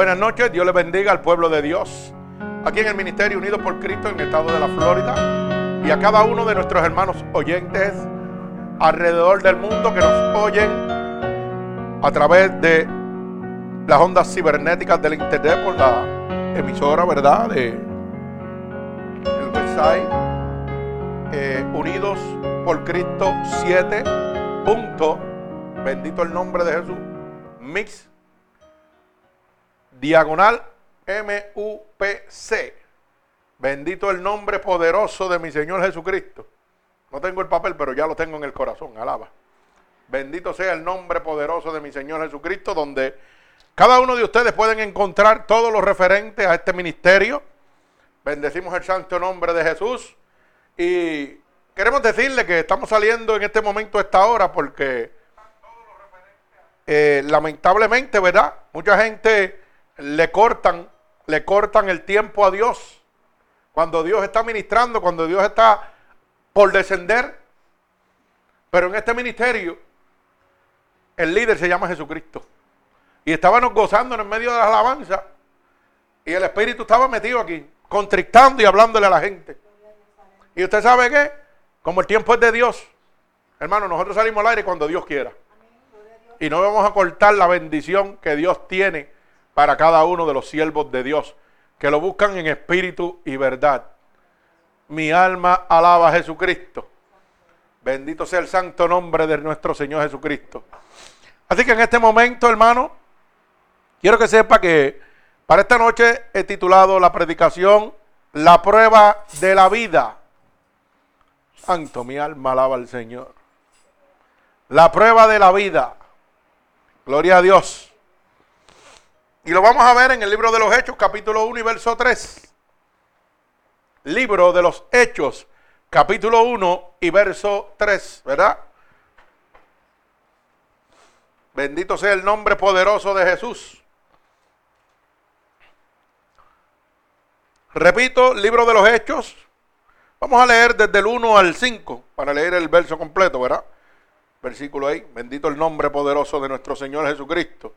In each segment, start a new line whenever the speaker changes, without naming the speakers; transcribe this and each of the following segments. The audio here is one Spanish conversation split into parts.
Buenas noches, Dios les bendiga al pueblo de Dios. Aquí en el Ministerio Unido por Cristo en el estado de la Florida. Y a cada uno de nuestros hermanos oyentes alrededor del mundo que nos oyen a través de las ondas cibernéticas del internet por la emisora, ¿verdad? De el website eh, Unidos por Cristo 7. Punto, bendito el nombre de Jesús. Mix diagonal M-U-P-C. Bendito el nombre poderoso de mi Señor Jesucristo. No tengo el papel, pero ya lo tengo en el corazón. Alaba. Bendito sea el nombre poderoso de mi Señor Jesucristo, donde cada uno de ustedes pueden encontrar todo lo referente a este ministerio. Bendecimos el santo nombre de Jesús. Y queremos decirle que estamos saliendo en este momento a esta hora porque eh, lamentablemente, ¿verdad? Mucha gente le cortan, le cortan el tiempo a Dios. Cuando Dios está ministrando, cuando Dios está por descender. Pero en este ministerio, el líder se llama Jesucristo. Y estábamos gozando en medio de la alabanza. Y el Espíritu estaba metido aquí, contrictando y hablándole a la gente. Y usted sabe que, como el tiempo es de Dios, hermano, nosotros salimos al aire cuando Dios quiera. Y no vamos a cortar la bendición que Dios tiene para cada uno de los siervos de Dios, que lo buscan en espíritu y verdad. Mi alma alaba a Jesucristo. Bendito sea el santo nombre de nuestro Señor Jesucristo. Así que en este momento, hermano, quiero que sepa que para esta noche he titulado la predicación La prueba de la vida. Santo, mi alma alaba al Señor. La prueba de la vida. Gloria a Dios. Y lo vamos a ver en el libro de los Hechos, capítulo 1 y verso 3. Libro de los Hechos, capítulo 1 y verso 3, ¿verdad? Bendito sea el nombre poderoso de Jesús. Repito, libro de los Hechos. Vamos a leer desde el 1 al 5 para leer el verso completo, ¿verdad? Versículo ahí. Bendito el nombre poderoso de nuestro Señor Jesucristo.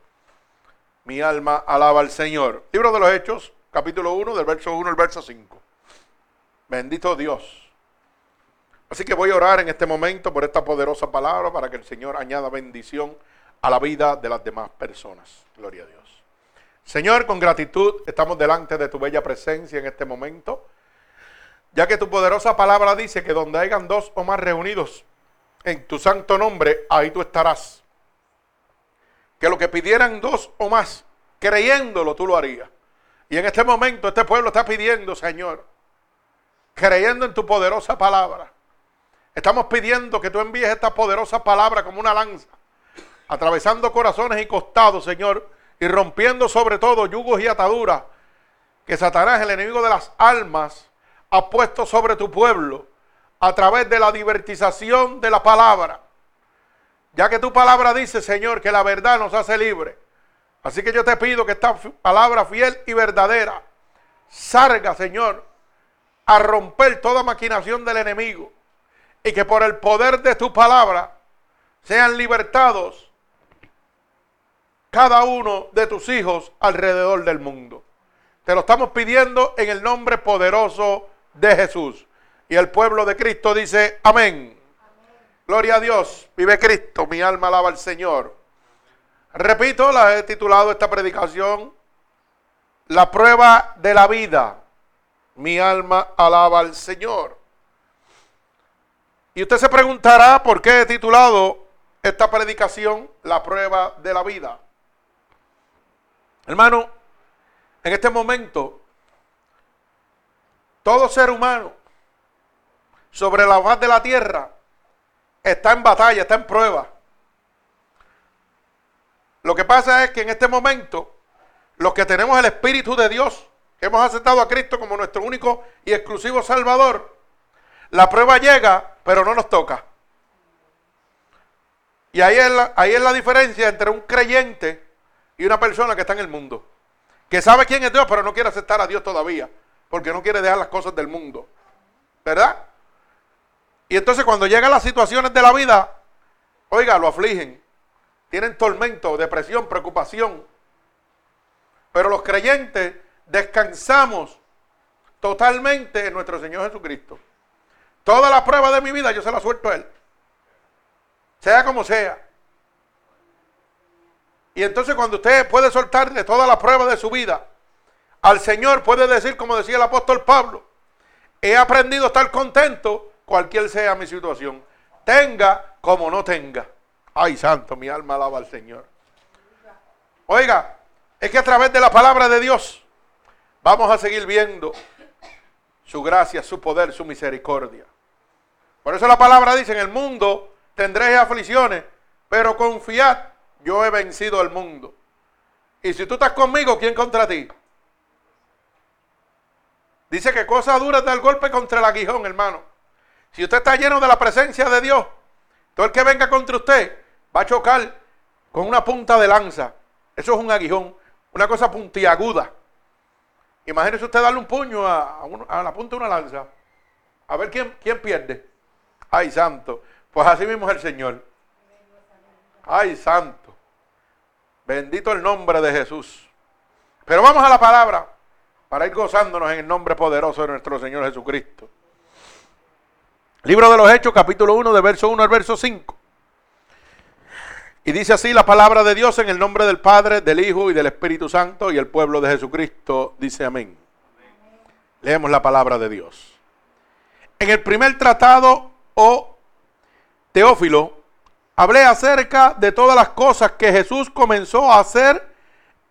Mi alma alaba al Señor. Libro de los Hechos, capítulo 1, del verso 1 al verso 5. Bendito Dios. Así que voy a orar en este momento por esta poderosa palabra para que el Señor añada bendición a la vida de las demás personas. Gloria a Dios. Señor, con gratitud estamos delante de tu bella presencia en este momento, ya que tu poderosa palabra dice que donde hayan dos o más reunidos en tu santo nombre, ahí tú estarás que lo que pidieran dos o más, creyéndolo, tú lo harías. Y en este momento este pueblo está pidiendo, Señor, creyendo en tu poderosa palabra. Estamos pidiendo que tú envíes esta poderosa palabra como una lanza, atravesando corazones y costados, Señor, y rompiendo sobre todo yugos y ataduras que Satanás, el enemigo de las almas, ha puesto sobre tu pueblo a través de la divertización de la palabra. Ya que tu palabra dice, Señor, que la verdad nos hace libre. Así que yo te pido que esta palabra fiel y verdadera salga, Señor, a romper toda maquinación del enemigo. Y que por el poder de tu palabra sean libertados cada uno de tus hijos alrededor del mundo. Te lo estamos pidiendo en el nombre poderoso de Jesús. Y el pueblo de Cristo dice, amén. Gloria a Dios. Vive Cristo. Mi alma alaba al Señor. Repito, la he titulado esta predicación La prueba de la vida. Mi alma alaba al Señor. Y usted se preguntará por qué he titulado esta predicación La prueba de la vida. Hermano, en este momento, todo ser humano sobre la faz de la tierra está en batalla, está en prueba. Lo que pasa es que en este momento, los que tenemos el Espíritu de Dios, que hemos aceptado a Cristo como nuestro único y exclusivo Salvador, la prueba llega, pero no nos toca. Y ahí es, la, ahí es la diferencia entre un creyente y una persona que está en el mundo. Que sabe quién es Dios, pero no quiere aceptar a Dios todavía. Porque no quiere dejar las cosas del mundo. ¿Verdad? Y entonces cuando llegan las situaciones de la vida, oiga, lo afligen. Tienen tormento, depresión, preocupación. Pero los creyentes descansamos totalmente en nuestro Señor Jesucristo. Toda la prueba de mi vida yo se la suelto a Él. Sea como sea. Y entonces cuando usted puede soltarle toda la prueba de su vida al Señor, puede decir, como decía el apóstol Pablo, he aprendido a estar contento cualquier sea mi situación. Tenga como no tenga. Ay, santo, mi alma alaba al Señor. Oiga, es que a través de la palabra de Dios vamos a seguir viendo su gracia, su poder, su misericordia. Por eso la palabra dice, en el mundo tendréis aflicciones, pero confiad, yo he vencido al mundo. Y si tú estás conmigo, ¿quién contra ti? Dice que cosa dura es dar golpe contra el aguijón, hermano. Si usted está lleno de la presencia de Dios, todo el que venga contra usted va a chocar con una punta de lanza. Eso es un aguijón, una cosa puntiaguda. Imagínese usted darle un puño a, la punta de una lanza. A ver quién, quién pierde. Ay, santo. Pues así mismo es el Señor. Ay, santo. Bendito el nombre de Jesús. Pero vamos a la palabra para ir gozándonos en el nombre poderoso de nuestro Señor Jesucristo. Libro de los Hechos, capítulo 1, de verso 1 al verso 5. Y dice así la palabra de Dios en el nombre del Padre, del Hijo y del Espíritu Santo y el pueblo de Jesucristo dice amén. Leemos la palabra de Dios. En el primer tratado, oh Teófilo, hablé acerca de todas las cosas que Jesús comenzó a hacer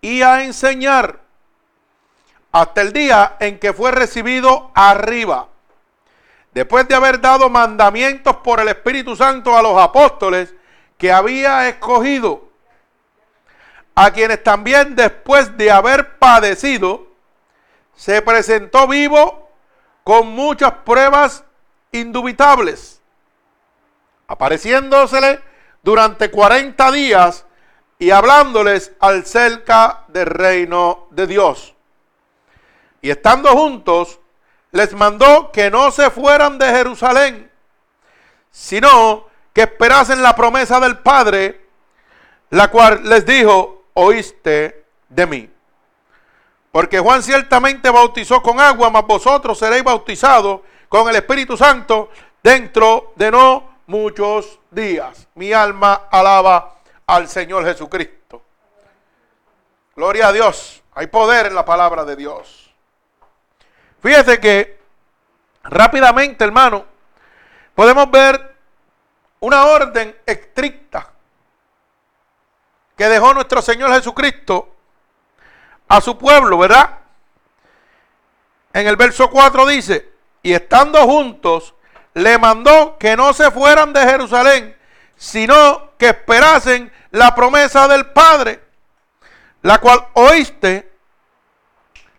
y a enseñar hasta el día en que fue recibido arriba. Después de haber dado mandamientos por el Espíritu Santo a los apóstoles, que había escogido, a quienes también después de haber padecido, se presentó vivo con muchas pruebas indubitables, apareciéndosele durante 40 días y hablándoles al cerca del reino de Dios. Y estando juntos, les mandó que no se fueran de Jerusalén, sino que esperasen la promesa del Padre, la cual les dijo, oíste de mí. Porque Juan ciertamente bautizó con agua, mas vosotros seréis bautizados con el Espíritu Santo dentro de no muchos días. Mi alma alaba al Señor Jesucristo. Gloria a Dios. Hay poder en la palabra de Dios. Fíjese que rápidamente, hermano, podemos ver una orden estricta que dejó nuestro Señor Jesucristo a su pueblo, ¿verdad? En el verso 4 dice, y estando juntos, le mandó que no se fueran de Jerusalén, sino que esperasen la promesa del Padre, la cual oíste,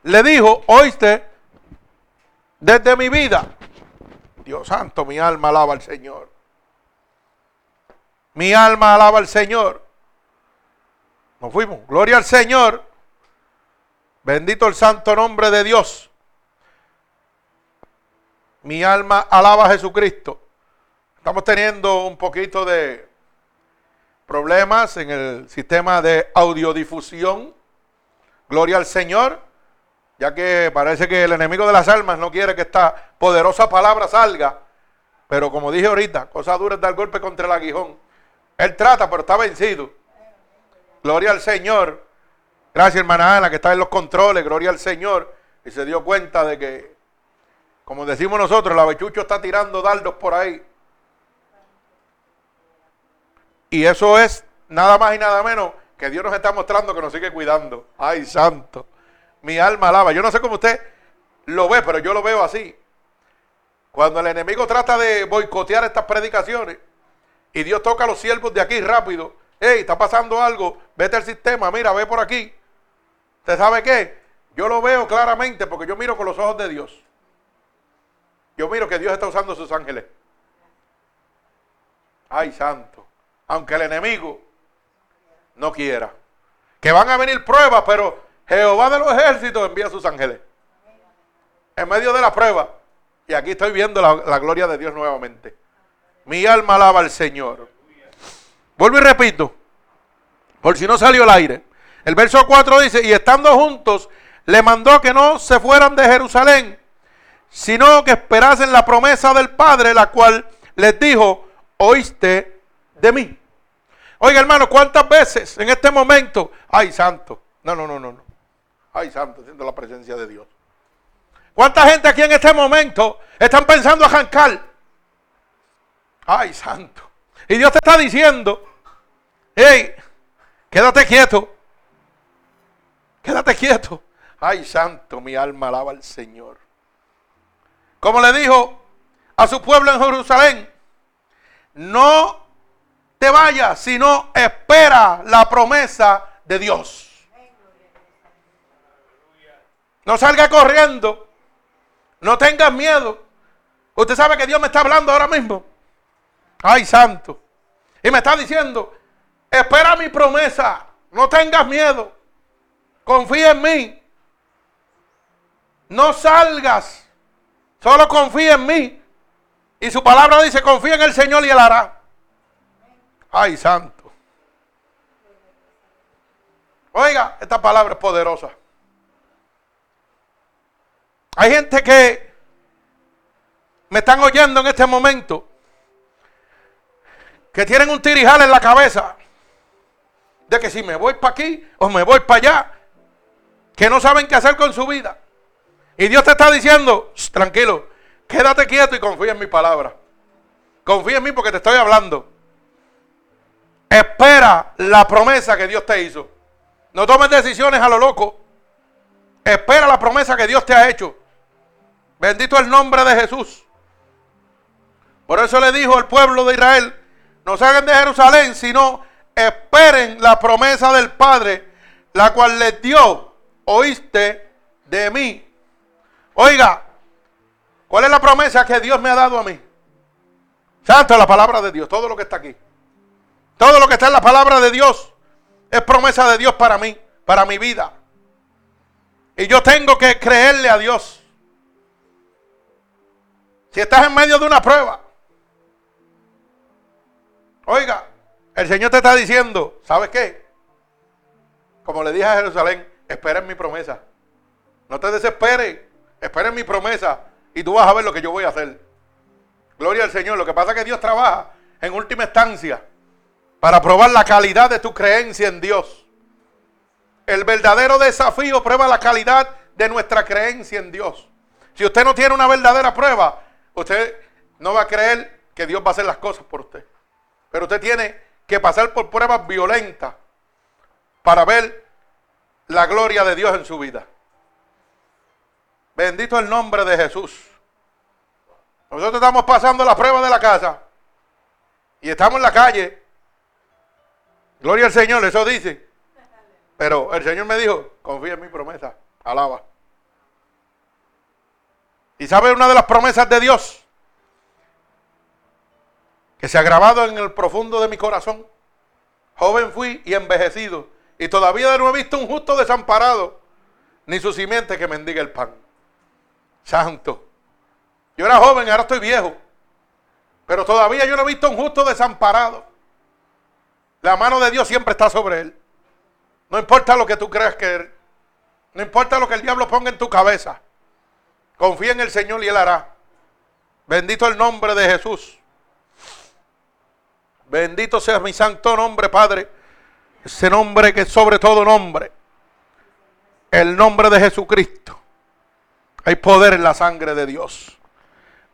le dijo, oíste desde mi vida. Dios santo, mi alma alaba al Señor. Mi alma alaba al Señor. Nos fuimos. Gloria al Señor. Bendito el santo nombre de Dios. Mi alma alaba a Jesucristo. Estamos teniendo un poquito de problemas en el sistema de audiodifusión. Gloria al Señor. Ya que parece que el enemigo de las almas no quiere que esta poderosa palabra salga. Pero como dije ahorita, cosa dura es dar golpe contra el aguijón. Él trata, pero está vencido. Gloria al Señor. Gracias, hermana Ana, que está en los controles. Gloria al Señor. Y se dio cuenta de que, como decimos nosotros, el avechucho está tirando dardos por ahí. Y eso es nada más y nada menos que Dios nos está mostrando que nos sigue cuidando. Ay, santo. Mi alma alaba. Yo no sé cómo usted lo ve, pero yo lo veo así. Cuando el enemigo trata de boicotear estas predicaciones, y Dios toca a los siervos de aquí rápido. Hey, está pasando algo, vete al sistema, mira, ve por aquí. ¿Usted sabe qué? Yo lo veo claramente porque yo miro con los ojos de Dios. Yo miro que Dios está usando sus ángeles. Ay, santo. Aunque el enemigo no quiera. Que van a venir pruebas, pero Jehová de los ejércitos envía sus ángeles. En medio de la prueba. Y aquí estoy viendo la, gloria de Dios nuevamente. Mi alma alaba al Señor. Vuelvo y repito, por si no salió el aire. El verso 4 dice, y estando juntos, le mandó que no se fueran de Jerusalén, sino que esperasen la promesa del Padre, la cual les dijo, oíste de mí. Oiga, hermano, ¿cuántas veces en este momento, ay, santo, no, no, no, no, ay, santo, siento la presencia de Dios. ¿Cuánta gente aquí en este momento están pensando a jancar? Ay, santo. Y Dios te está diciendo, hey, quédate quieto, quédate quieto. Ay, santo, mi alma alaba al Señor. Como le dijo a su pueblo en Jerusalén, no te vayas, sino espera la promesa de Dios. No salga corriendo, no tengas miedo. Usted sabe que Dios me está hablando ahora mismo. Ay, santo. Y me está diciendo, espera mi promesa, no tengas miedo, confía en mí. No salgas, solo confía en mí. Y su palabra dice, confía en el Señor y Él hará. Ay, santo. Oiga, esta palabra es poderosa. Hay gente que me están oyendo en este momento que tienen un tirijal en la cabeza de que si me voy para aquí o me voy para allá, que no saben qué hacer con su vida. Y Dios te está diciendo, tranquilo, quédate quieto y confía en mi palabra. Confía en mí porque te estoy hablando. Espera la promesa que Dios te hizo. No tomes decisiones a lo loco. Espera la promesa que Dios te ha hecho. Bendito el nombre de Jesús. Por eso le dijo al pueblo de Israel, no salgan de Jerusalén, sino esperen la promesa del Padre, la cual les dio, oíste de mí. Oiga, ¿cuál es la promesa que Dios me ha dado a mí? Santo la palabra de Dios, todo lo que está aquí. Todo lo que está en la palabra de Dios es promesa de Dios para mí, para mi vida. Y yo tengo que creerle a Dios. Si estás en medio de una prueba, oiga, el Señor te está diciendo, ¿sabes qué? Como le dije a Jerusalén, espera en mi promesa. No te desesperes, espera en mi promesa y tú vas a ver lo que yo voy a hacer. Gloria al Señor. Lo que pasa es que Dios trabaja en última instancia para probar la calidad de tu creencia en Dios. El verdadero desafío prueba la calidad de nuestra creencia en Dios. Si usted no tiene una verdadera prueba, usted no va a creer que Dios va a hacer las cosas por usted. Pero usted tiene que pasar por pruebas violentas para ver la gloria de Dios en su vida. Bendito el nombre de Jesús. Nosotros estamos pasando la prueba de la casa y estamos en la calle Gloria al Señor, eso dice. Pero el Señor me dijo, confía en mi promesa, alaba. ¿Y sabe una de las promesas de Dios? Que se ha grabado en el profundo de mi corazón. Joven fui y envejecido. Y todavía no he visto un justo desamparado, ni su simiente que mendiga el pan. Santo. Yo era joven, ahora estoy viejo. Pero todavía yo no he visto un justo desamparado la mano de Dios siempre está sobre él. No importa lo que tú creas que No importa lo que el diablo ponga en tu cabeza. Confía en el Señor y Él hará. Bendito el nombre de Jesús. Bendito sea mi santo nombre, Padre. Ese nombre que es sobre todo nombre. El nombre de Jesucristo. Hay poder en la sangre de Dios.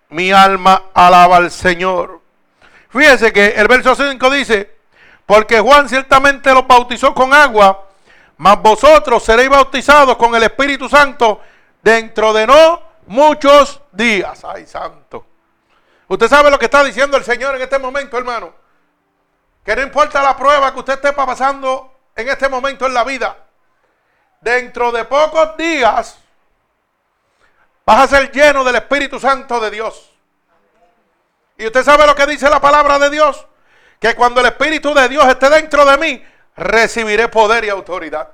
Mi alma alaba al Señor. Fíjese que el verso 5 dice, porque Juan ciertamente los bautizó con agua, mas vosotros seréis bautizados con el Espíritu Santo dentro de no muchos días. Ay, santo. Usted sabe lo que está diciendo el Señor en este momento, hermano. Que no importa la prueba que usted esté pasando en este momento en la vida. Dentro de pocos días vas a ser lleno del Espíritu Santo de Dios. Y usted sabe lo que dice la palabra de Dios que cuando el Espíritu de Dios esté dentro de mí, recibiré poder y autoridad.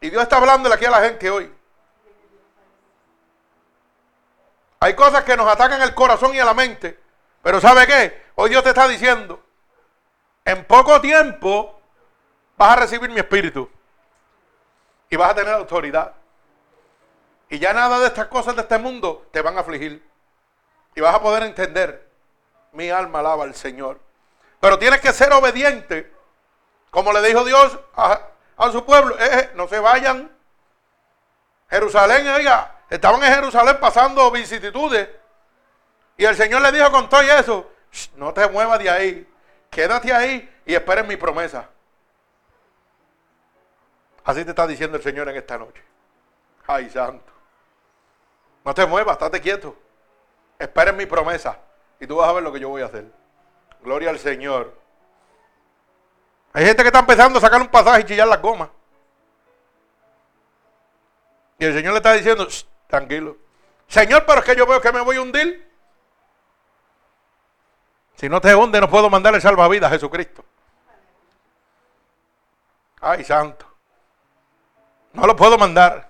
Y Dios está hablándole aquí a la gente hoy. Hay cosas que nos atacan el corazón y a la mente. Pero ¿sabe qué? Hoy Dios te está diciendo, en poco tiempo vas a recibir mi espíritu y vas a tener autoridad. Y ya nada de estas cosas de este mundo te van a afligir. Y vas a poder entender, mi alma alaba al Señor. Pero tienes que ser obediente, como le dijo Dios a, su pueblo, eh, eh, no se vayan. Jerusalén, oiga, estaban en Jerusalén pasando vicisitudes. Y el Señor le dijo con todo eso, no te muevas de ahí, quédate ahí y esperen mi promesa. Así te está diciendo el Señor en esta noche. Ay, santo. No te muevas, estate quieto. Esperen mi promesa y tú vas a ver lo que yo voy a hacer. Gloria al Señor. Hay gente que está empezando a sacar un pasaje y chillar las gomas. Y el Señor le está diciendo, tranquilo. Señor, pero es que yo veo que me voy a hundir. Si no te hunde, no puedo mandar el salvavidas a Jesucristo. Ay, santo. No lo puedo mandar.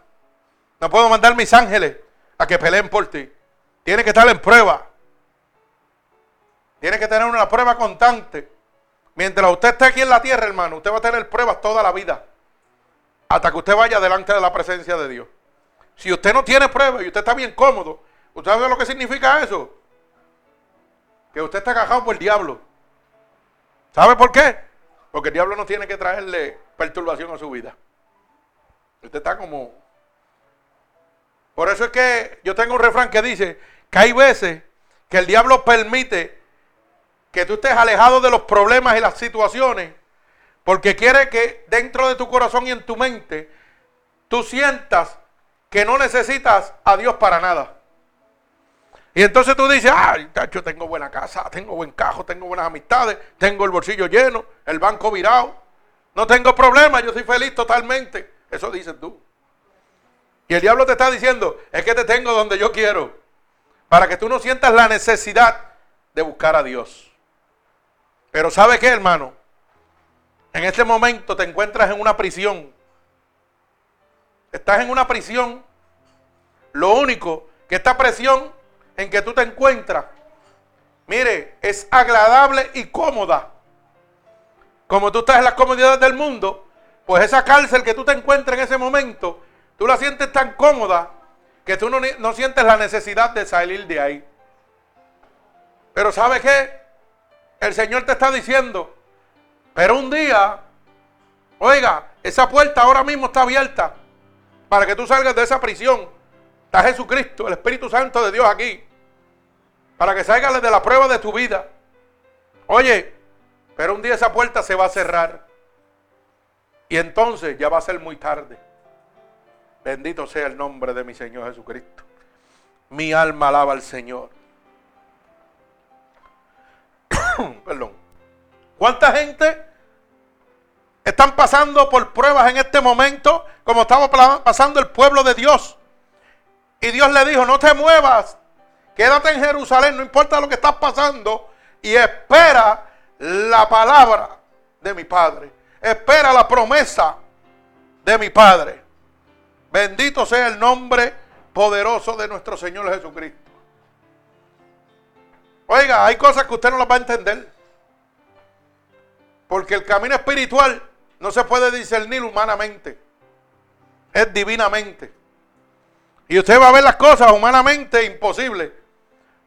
No puedo mandar mis ángeles a que peleen por ti. Tiene que estar en prueba. Tiene que tener una prueba constante. Mientras usted esté aquí en la tierra, hermano, usted va a tener pruebas toda la vida. Hasta que usted vaya delante de la presencia de Dios. Si usted no tiene pruebas y usted está bien cómodo, ¿usted sabe lo que significa eso? Que usted está cajado por el diablo. ¿Sabe por qué? Porque el diablo no tiene que traerle perturbación a su vida. Usted está como... Por eso es que yo tengo un refrán que dice que hay veces que el diablo permite que tú estés alejado de los problemas y las situaciones porque quiere que dentro de tu corazón y en tu mente tú sientas que no necesitas a Dios para nada. Y entonces tú dices, ay, yo tengo buena casa, tengo buen cajo, tengo buenas amistades, tengo el bolsillo lleno, el banco virado, no tengo problema, yo soy feliz totalmente. Eso dices tú. Y el diablo te está diciendo, es que te tengo donde yo quiero, para que tú no sientas la necesidad de buscar a Dios. Pero ¿sabe qué, hermano? En este momento te encuentras en una prisión. Estás en una prisión. Lo único que esta prisión en que tú te encuentras, mire, es agradable y cómoda. Como tú estás en las comodidades del mundo, pues esa cárcel que tú te encuentras en ese momento, tú la sientes tan cómoda que tú no, no sientes la necesidad de salir de ahí. Pero ¿sabe qué? El Señor te está diciendo, pero un día, oiga, esa puerta ahora mismo está abierta para que tú salgas de esa prisión. Está Jesucristo, el Espíritu Santo de Dios aquí. Para que salgas de la prueba de tu vida. Oye, pero un día esa puerta se va a cerrar. Y entonces ya va a ser muy tarde. Bendito sea el nombre de mi Señor Jesucristo. Mi alma alaba al Señor. Perdón. ¿Cuánta gente están pasando por pruebas en este momento como estaba pasando el pueblo de Dios? Y Dios le dijo, no te muevas, quédate en Jerusalén, no importa lo que estás pasando, y espera la palabra de mi Padre. Espera la promesa de mi Padre. Bendito sea el nombre poderoso de nuestro Señor Jesucristo. Oiga, hay cosas que usted no las va a entender. Porque el camino espiritual no se puede discernir humanamente. Es divinamente. Y usted va a ver las cosas humanamente imposibles,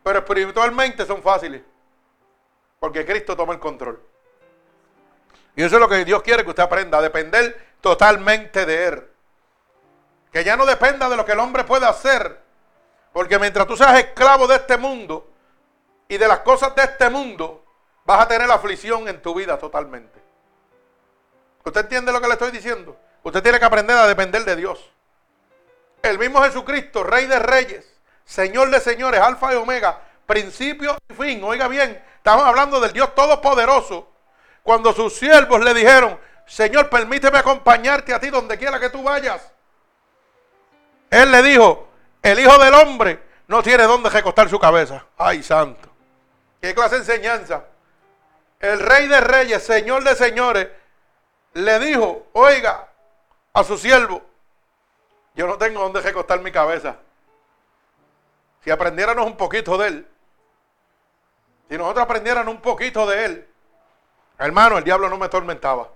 pero espiritualmente son fáciles. Porque Cristo toma el control. Y eso es lo que Dios quiere que usted aprenda, a depender totalmente de Él. Que ya no dependa de lo que el hombre puede hacer. Porque mientras tú seas esclavo de este mundo y de las cosas de este mundo, vas a tener aflicción en tu vida totalmente. ¿Usted entiende lo que le estoy diciendo? Usted tiene que aprender a depender de Dios. El mismo Jesucristo, Rey de Reyes, Señor de Señores, Alfa y Omega, principio y fin. Oiga bien, estamos hablando del Dios Todopoderoso. Cuando sus siervos le dijeron, Señor, permíteme acompañarte a ti donde quiera que tú vayas. Él le dijo, el Hijo del Hombre no tiene dónde recostar su cabeza. Ay, santo. ¿Qué clase de enseñanza? El Rey de Reyes, Señor de Señores, le dijo, oiga, a su siervo, yo no tengo dónde recostar mi cabeza. Si aprendiéramos un poquito de Él, si nosotros aprendiéramos un poquito de Él, hermano, el diablo no me atormentaba.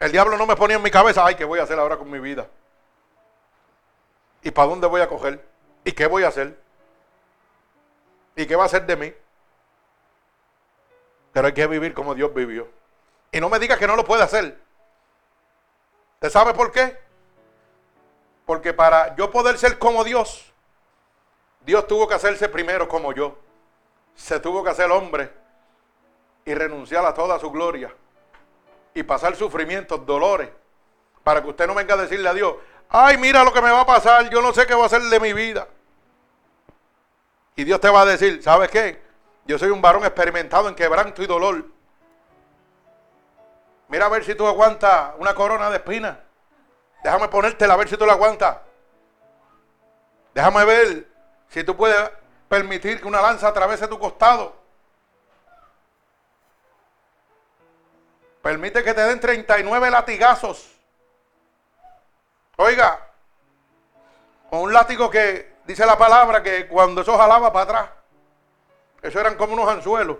El diablo no me ponía en mi cabeza, ay, ¿qué voy a hacer ahora con mi vida? ¿Y para dónde voy a coger? ¿Y qué voy a hacer? ¿Y qué va a hacer de mí? Pero hay que vivir como Dios vivió. Y no me digas que no lo puede hacer. ¿Usted sabe por qué? Porque para yo poder ser como Dios, Dios tuvo que hacerse primero como yo. Se tuvo que hacer hombre y renunciar a toda su gloria y pasar sufrimientos, dolores, para que usted no venga a decirle a Dios, ay, mira lo que me va a pasar, yo no sé qué va a hacer de mi vida. Y Dios te va a decir, ¿sabes qué? Yo soy un varón experimentado en quebranto y dolor. Mira a ver si tú aguantas una corona de espinas. Déjame ponértela a ver si tú la aguantas. Déjame ver si tú puedes permitir que una lanza atravese tu costado. Permite que te den 39 latigazos. Oiga, con un látigo que dice la palabra que cuando eso jalaba para atrás, eso eran como unos anzuelos,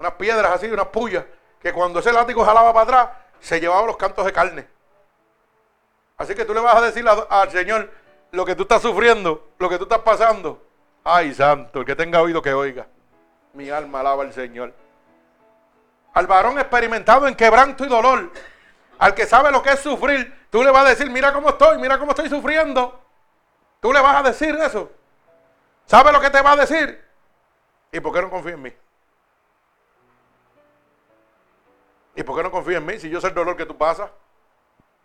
unas piedras así, unas pullas, que cuando ese látigo jalaba para atrás, se llevaba los cantos de carne. Así que tú le vas a decir al Señor lo que tú estás sufriendo, lo que tú estás pasando. Ay, santo, el que tenga oído que oiga. Mi alma alaba al Señor. Al varón experimentado en quebranto y dolor, al que sabe lo que es sufrir, tú le vas a decir, mira cómo estoy, mira cómo estoy sufriendo. Tú le vas a decir eso. ¿Sabe lo que te va a decir? ¿Y por qué no confía en mí? ¿Y por qué no confía en mí si yo sé el dolor que tú pasas?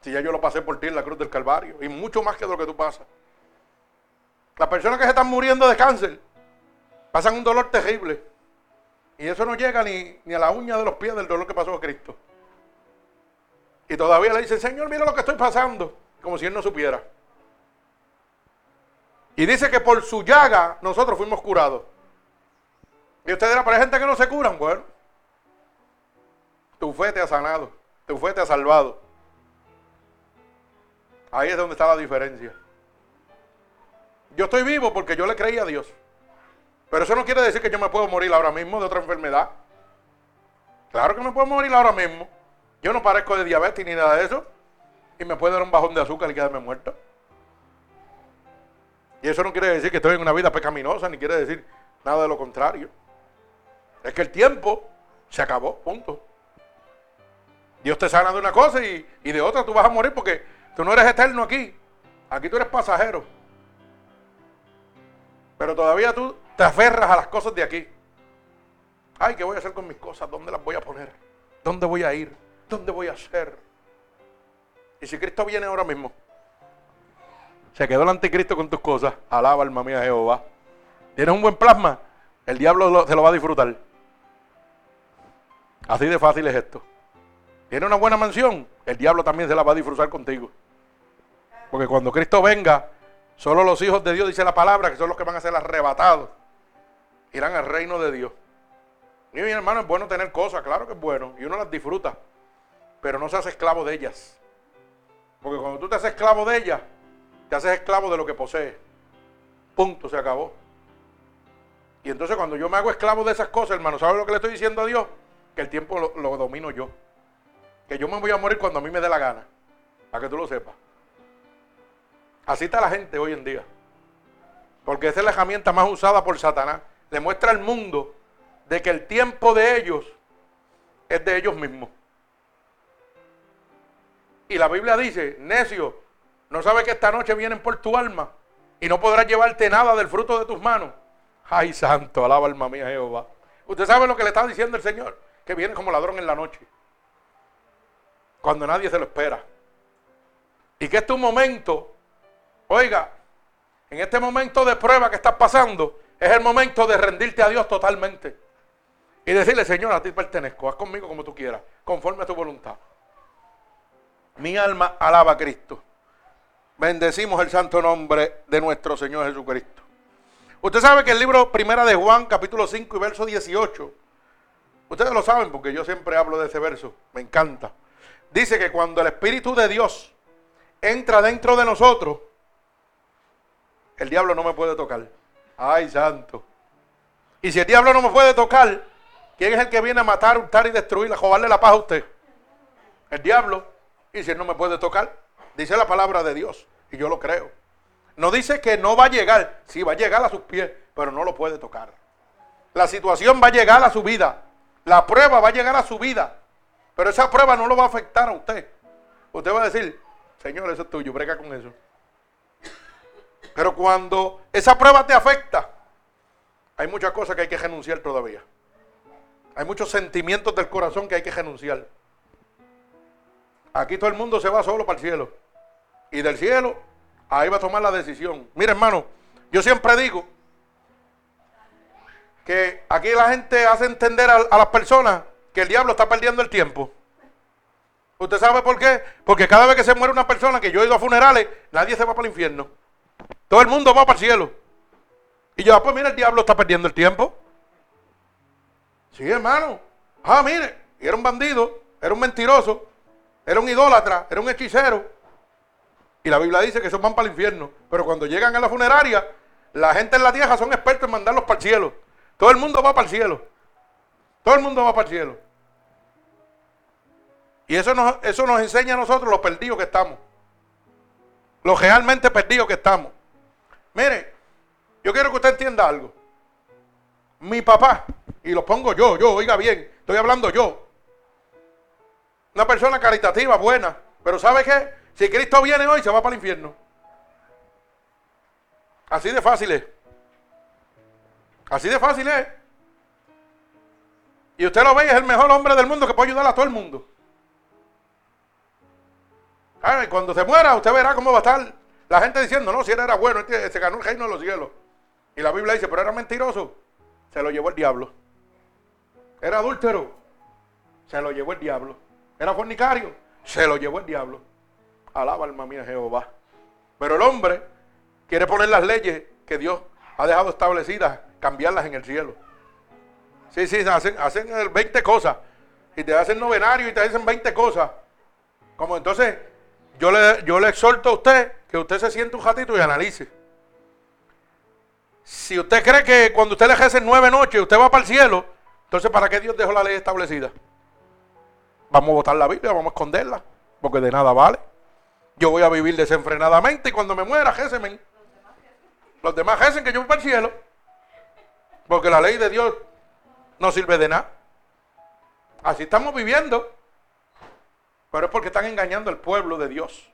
Si ya yo lo pasé por ti en la cruz del Calvario. Y mucho más que lo que tú pasas. Las personas que se están muriendo de cáncer pasan un dolor terrible. Y eso no llega ni, ni a la uña de los pies del dolor que pasó Cristo. Y todavía le dicen, Señor, mira lo que estoy pasando. Como si Él no supiera. Y dice que por su llaga nosotros fuimos curados. Y usted dirá, pero hay gente que no se curan. Bueno, tu fe te ha sanado. Tu fe te ha salvado. Ahí es donde está la diferencia. Yo estoy vivo porque yo le creí a Dios. Pero eso no quiere decir que yo me puedo morir ahora mismo de otra enfermedad. Claro que me puedo morir ahora mismo. Yo no parezco de diabetes ni nada de eso. Y me puede dar un bajón de azúcar y quedarme muerto. Y eso no quiere decir que estoy en una vida pecaminosa, ni quiere decir nada de lo contrario. Es que el tiempo se acabó, punto. Dios te sana de una cosa y, de otra tú vas a morir porque Tú no eres eterno aquí. Aquí tú eres pasajero. Pero todavía tú te aferras a las cosas de aquí. Ay, ¿qué voy a hacer con mis cosas? ¿Dónde las voy a poner? ¿Dónde voy a ir? ¿Dónde voy a hacer? Y si Cristo viene ahora mismo, se quedó el anticristo con tus cosas, alaba alma mía Jehová. Tienes un buen plasma, el diablo se lo va a disfrutar. Así de fácil es esto. Tienes una buena mansión, el diablo también se la va a disfrutar contigo. Porque cuando Cristo venga, solo los hijos de Dios, dice la palabra, que son los que van a ser arrebatados, irán al reino de Dios. Y mi hermano, es bueno tener cosas, claro que es bueno, y uno las disfruta, pero no se hace esclavo de ellas. Porque cuando tú te haces esclavo de ellas, te haces esclavo de lo que posees. Punto, se acabó. Y entonces cuando yo me hago esclavo de esas cosas, hermano, ¿sabes lo que le estoy diciendo a Dios? Que el tiempo lo domino yo. Que yo me voy a morir cuando a mí me dé la gana. Para que tú lo sepas. Así está la gente hoy en día. Porque esa es la herramienta más usada por Satanás. Le muestra al mundo de que el tiempo de ellos es de ellos mismos. Y la Biblia dice, necio, no sabes que esta noche vienen por tu alma y no podrás llevarte nada del fruto de tus manos. Ay, santo, alaba alma mía Jehová. Usted sabe lo que le está diciendo el Señor, que viene como ladrón en la noche. Cuando nadie se lo espera. Y que este es momento Oiga, en este momento de prueba que estás pasando, es el momento de rendirte a Dios totalmente. Y decirle, Señor, a ti pertenezco, haz conmigo como tú quieras, conforme a tu voluntad. Mi alma alaba a Cristo. Bendecimos el santo nombre de nuestro Señor Jesucristo. Usted sabe que el libro Primera de Juan, capítulo 5 y verso 18, ustedes lo saben porque yo siempre hablo de ese verso, me encanta. Dice que cuando el Espíritu de Dios entra dentro de nosotros, el diablo no me puede tocar. Ay, santo. Y si el diablo no me puede tocar, ¿quién es el que viene a matar, hurtar y destruir, a jobarle la paz a usted? El diablo. Y si Él no me puede tocar, dice la palabra de Dios. Y yo lo creo. No dice que no va a llegar. Sí, va a llegar a sus pies, pero no lo puede tocar. La situación va a llegar a su vida. La prueba va a llegar a su vida. Pero esa prueba no lo va a afectar a usted. Usted va a decir, Señor, eso es tuyo, brega con eso. Pero cuando esa prueba te afecta, hay muchas cosas que hay que renunciar todavía. Hay muchos sentimientos del corazón que hay que renunciar. Aquí todo el mundo se va solo para el cielo. Y del cielo, ahí va a tomar la decisión. Mire, hermano, yo siempre digo que aquí la gente hace entender a, a las personas que el diablo está perdiendo el tiempo. ¿Usted sabe por qué? Porque cada vez que se muere una persona que yo he ido a funerales, nadie se va para el infierno. Todo el mundo va para el cielo. Y yo, ah, pues mira, el diablo está perdiendo el tiempo. Sí, hermano. Ah, mire, era un bandido, era un mentiroso, era un idólatra, era un hechicero. Y la Biblia dice que esos van para el infierno. Pero cuando llegan a la funeraria, la gente en la tierra son expertos en mandarlos para el cielo. Todo el mundo va para el cielo. Todo el mundo va para el cielo. Y eso nos, eso nos enseña a nosotros los perdidos que estamos. Los realmente perdidos que estamos. Mire, yo quiero que usted entienda algo. Mi papá, y lo pongo yo, yo, oiga bien, estoy hablando yo. Una persona caritativa, buena. Pero ¿sabe qué? Si Cristo viene hoy, se va para el infierno. Así de fácil es. Así de fácil es. Y usted lo ve, es el mejor hombre del mundo que puede ayudar a todo el mundo. y cuando se muera, usted verá cómo va a estar la gente diciendo, no, si él era bueno, se ganó el reino de los cielos. Y la Biblia dice, pero era mentiroso. Se lo llevó el diablo. Era adúltero. Se lo llevó el diablo. Era fornicario. Se lo llevó el diablo. Alaba alma mía Jehová. Pero el hombre quiere poner las leyes que Dios ha dejado establecidas, cambiarlas en el cielo. Sí, sí, hacen, hacen 20 cosas. Y te hacen novenario y te hacen 20 cosas. Como entonces, yo le, yo le exhorto a usted que usted se siente un ratito y analice. Si usted cree que cuando usted le ejerce nueve noches usted va para el cielo, entonces ¿para qué Dios dejó la ley establecida? Vamos a votar la Biblia, vamos a esconderla, porque de nada vale. Yo voy a vivir desenfrenadamente y cuando me muera, jésenme. Los demás jesen que yo voy para el cielo. Porque la ley de Dios no sirve de nada. Así estamos viviendo. Pero es porque están engañando al pueblo de Dios.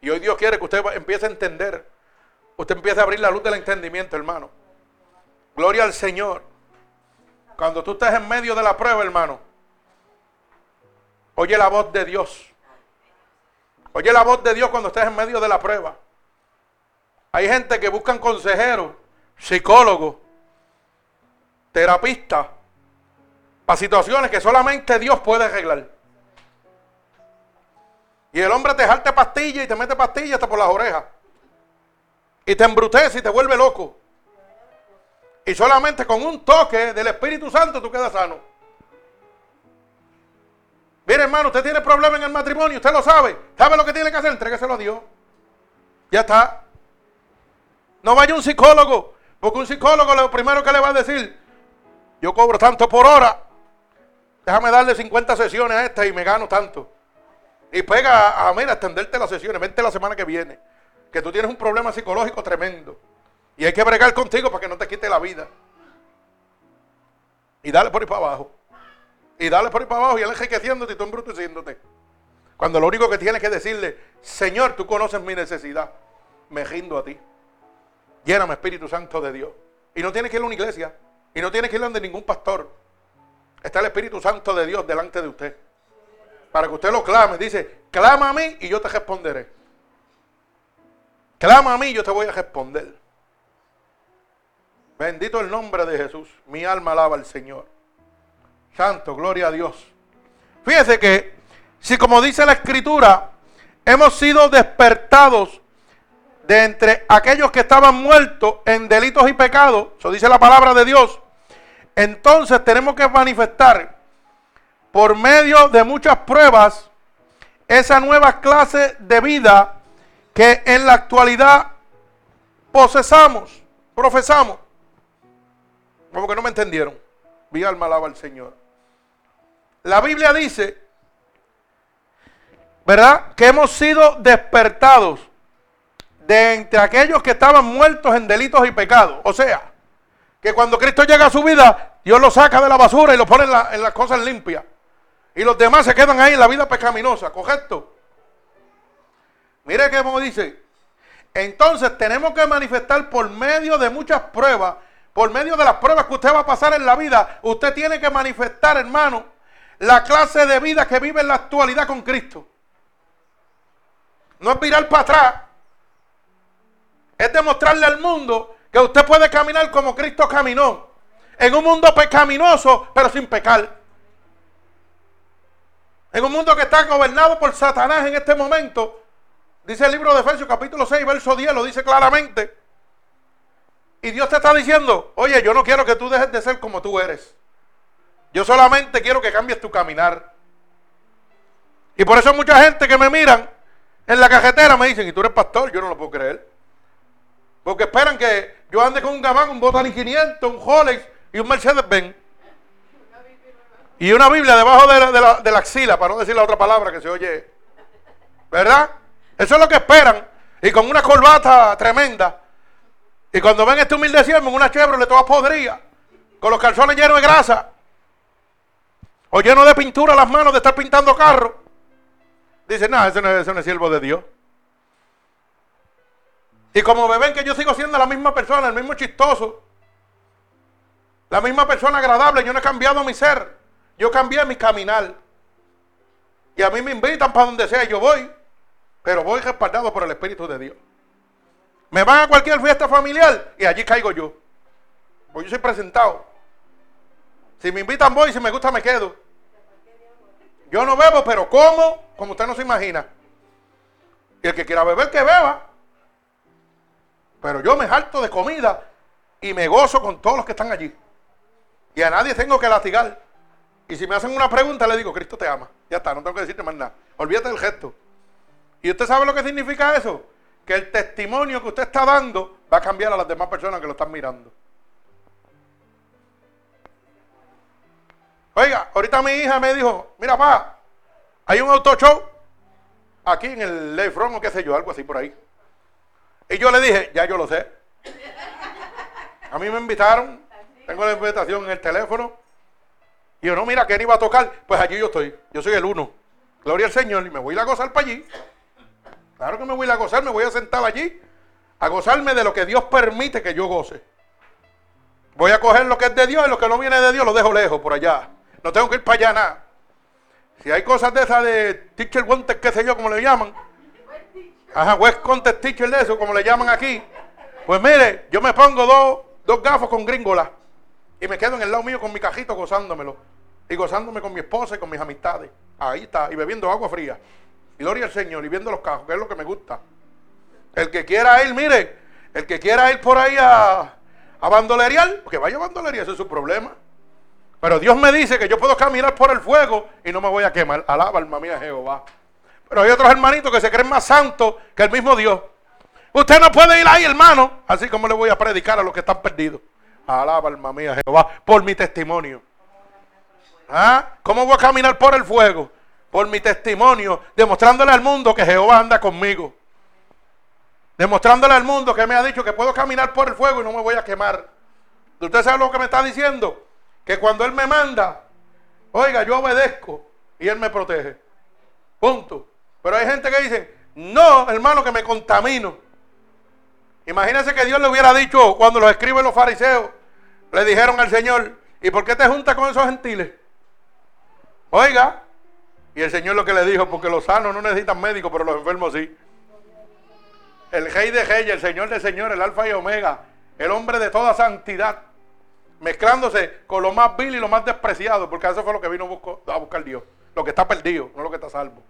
Y hoy Dios quiere que usted empiece a entender. Usted empiece a abrir la luz del entendimiento, hermano. Gloria al Señor. Cuando tú estés en medio de la prueba, hermano, oye la voz de Dios. Oye la voz de Dios cuando estés en medio de la prueba. Hay gente que buscan consejeros, psicólogos, terapistas, para situaciones que solamente Dios puede arreglar. Y el hombre te jalta pastillas y te mete pastillas hasta por las orejas. Y te embrutece y te vuelve loco. Y solamente con un toque del Espíritu Santo tú quedas sano. Mire, hermano, usted tiene problemas en el matrimonio, usted lo sabe. ¿Sabe lo que tiene que hacer? Entrégueselo a Dios. Ya está. No vaya un psicólogo, porque un psicólogo lo primero que le va a decir, yo cobro tanto por hora, déjame darle 50 sesiones a esta y me gano tanto. Y pega a, mira, extenderte las sesiones, vente la semana que viene, que tú tienes un problema psicológico tremendo. Y hay que bregar contigo para que no te quite la vida. Y dale por ahí para abajo. Y dale por ahí para abajo y él enriqueciéndote y tú embruteciéndote. Cuando lo único que tienes que decirle, Señor, tú conoces mi necesidad. Me rindo a ti. Lléname, Espíritu Santo de Dios. Y no tienes que ir a una iglesia. Y no tienes que ir donde ningún pastor. Está el Espíritu Santo de Dios delante de usted. Para que usted lo clame. Dice, clama a mí y yo te responderé. Clama a mí y yo te voy a responder. Bendito el nombre de Jesús. Mi alma alaba al Señor. Santo, gloria a Dios. Fíjese que si como dice la escritura, hemos sido despertados de entre aquellos que estaban muertos en delitos y pecados, eso dice la palabra de Dios, entonces tenemos que manifestar por medio de muchas pruebas esa nueva clase de vida que en la actualidad posesamos, profesamos. Como que no me entendieron. Mi alma alaba al Señor. La Biblia dice ¿verdad? Que hemos sido despertados de entre aquellos que estaban muertos en delitos y pecados. O sea, que cuando Cristo llega a su vida, Dios lo saca de la basura y lo pone en, las cosas limpias. Y los demás se quedan ahí en la vida pecaminosa, ¿correcto? Mire que como dice, entonces tenemos que manifestar por medio de muchas pruebas, por medio de las pruebas que usted va a pasar en la vida, usted tiene que manifestar, hermano, la clase de vida que vive en la actualidad con Cristo. No es mirar para atrás, es demostrarle al mundo que usted puede caminar como Cristo caminó, en un mundo pecaminoso, pero sin pecar. En un mundo que está gobernado por Satanás en este momento, Dice el libro de Efesios capítulo 6, verso 10, lo dice claramente. Y Dios te está diciendo, oye, yo no quiero que tú dejes de ser como tú eres. Yo solamente quiero que cambies tu caminar. Y por eso mucha gente que me miran en la cajetera me dicen, ¿y tú eres pastor? Yo no lo puedo creer. Porque esperan que yo ande con un Gabán, un Botany 500, un Rolex y un Mercedes-Benz. Y una Biblia debajo de la, axila, para no decir la otra palabra que se oye. ¿Verdad? Eso es lo que esperan. Y con una corbata tremenda. Y cuando ven este humilde siervo en una Chevrolet toda podría, con los calzones llenos de grasa, o lleno de pintura las manos de estar pintando carros, dicen, no, ese no, no es siervo de Dios. Y como me ven que yo sigo siendo la misma persona, el mismo chistoso, la misma persona agradable, yo no he cambiado mi ser, yo cambié mi caminar. Y a mí me invitan para donde sea, yo voy. Pero voy respaldado por el Espíritu de Dios. Me van a cualquier fiesta familiar y allí caigo yo. Porque yo soy presentado. Si me invitan voy, si me gusta me quedo. Yo no bebo, pero como, como usted no se imagina. Y el que quiera beber, que beba. Pero yo me harto de comida y me gozo con todos los que están allí. Y a nadie tengo que latigar. Y si me hacen una pregunta, le digo, Cristo te ama. Ya está, no tengo que decirte más nada. Olvídate del gesto. ¿Y usted sabe lo que significa eso? Que el testimonio que usted está dando va a cambiar a las demás personas que lo están mirando. Oiga, ahorita mi hija me dijo, mira pa, hay un auto show aquí en el Leyfront o qué sé yo, algo así por ahí. Y yo le dije, ya yo lo sé. A mí me invitaron, tengo la invitación en el teléfono. Y yo, no, mira, ¿quién iba a tocar? Pues allí yo estoy, yo soy el uno. Gloria al Señor, y me voy a a gozar para allí. Claro que me voy a gozar, me voy a sentar allí a gozarme de lo que Dios permite que yo goce. Voy a coger lo que es de Dios y lo que no viene de Dios lo dejo lejos, por allá. No tengo que ir para allá nada. Si hay cosas de esas de teacher wanted, qué sé yo, como le llaman. Ajá, West Contest teacher de eso, como le llaman aquí. Pues mire, yo me pongo dos, dos gafos con gringola y me quedo en el lado mío con mi cajito gozándomelo. Y gozándome con mi esposa y con mis amistades. Ahí está, y bebiendo agua fría. Gloria al Señor y viendo los cajos, que es lo que me gusta. El que quiera ir, mire, el que quiera ir por ahí a, a bandolerear, que vaya a bandolería, ese es su problema. Pero Dios me dice que yo puedo caminar por el fuego y no me voy a quemar. Alaba alma mía Jehová. Pero hay otros hermanitos que se creen más santos que el mismo Dios. Usted no puede ir ahí, hermano. Así como le voy a predicar a los que están perdidos. Alaba alma mía Jehová por mi testimonio. ¿Ah? ¿Cómo voy a caminar por el fuego? por mi testimonio, demostrándole al mundo que Jehová anda conmigo. Demostrándole al mundo que me ha dicho que puedo caminar por el fuego y no me voy a quemar. ¿Usted sabe lo que me está diciendo? Que cuando Él me manda, oiga, yo obedezco y Él me protege. Punto. Pero hay gente que dice, no, hermano, que me contamino. Imagínense que Dios le hubiera dicho cuando los escriben los fariseos, le dijeron al Señor, ¿y por qué te juntas con esos gentiles? Oiga, y el Señor lo que le dijo, porque los sanos no necesitan médicos, pero los enfermos sí. El rey de reyes, el Señor de señores, el alfa y omega, el hombre de toda santidad, mezclándose con lo más vil y lo más despreciado, porque eso fue lo que vino a buscar Dios. Lo que está perdido, no lo que está salvo.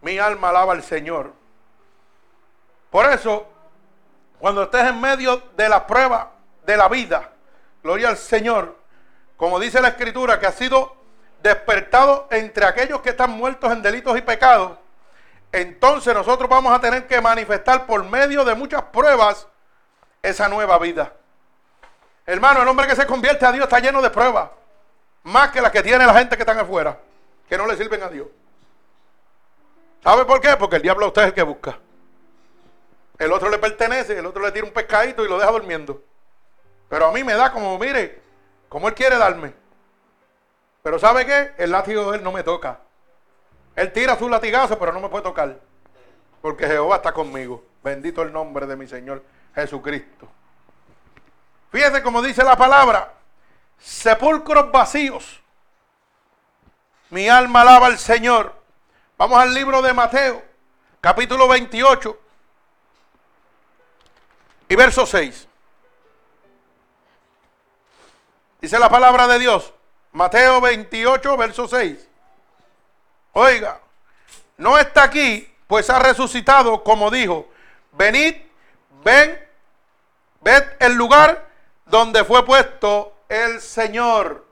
Mi alma alaba al Señor. Por eso, cuando estés en medio de la prueba de la vida, gloria al Señor, como dice la Escritura, que ha sido despertado entre aquellos que están muertos en delitos y pecados, entonces nosotros vamos a tener que manifestar por medio de muchas pruebas esa nueva vida. Hermano, el hombre que se convierte a Dios está lleno de pruebas, más que las que tiene la gente que están afuera, que no le sirven a Dios. ¿Sabe por qué? Porque el diablo a usted es el que busca. El otro le pertenece, el otro le tira un pescadito y lo deja durmiendo. Pero a mí me da como, mire, como él quiere darme. Pero ¿sabe qué? El látigo de él no me toca. Él tira su latigazo, pero no me puede tocar. Porque Jehová está conmigo. Bendito el nombre de mi Señor Jesucristo. Fíjese como dice la palabra. Sepulcros vacíos. Mi alma alaba al Señor. Vamos al libro de Mateo, capítulo 28 y verso 6. Dice la palabra de Dios. Mateo 28, verso 6. Oiga, no está aquí, pues ha resucitado como dijo. Venid, ven, ved el lugar donde fue puesto el Señor.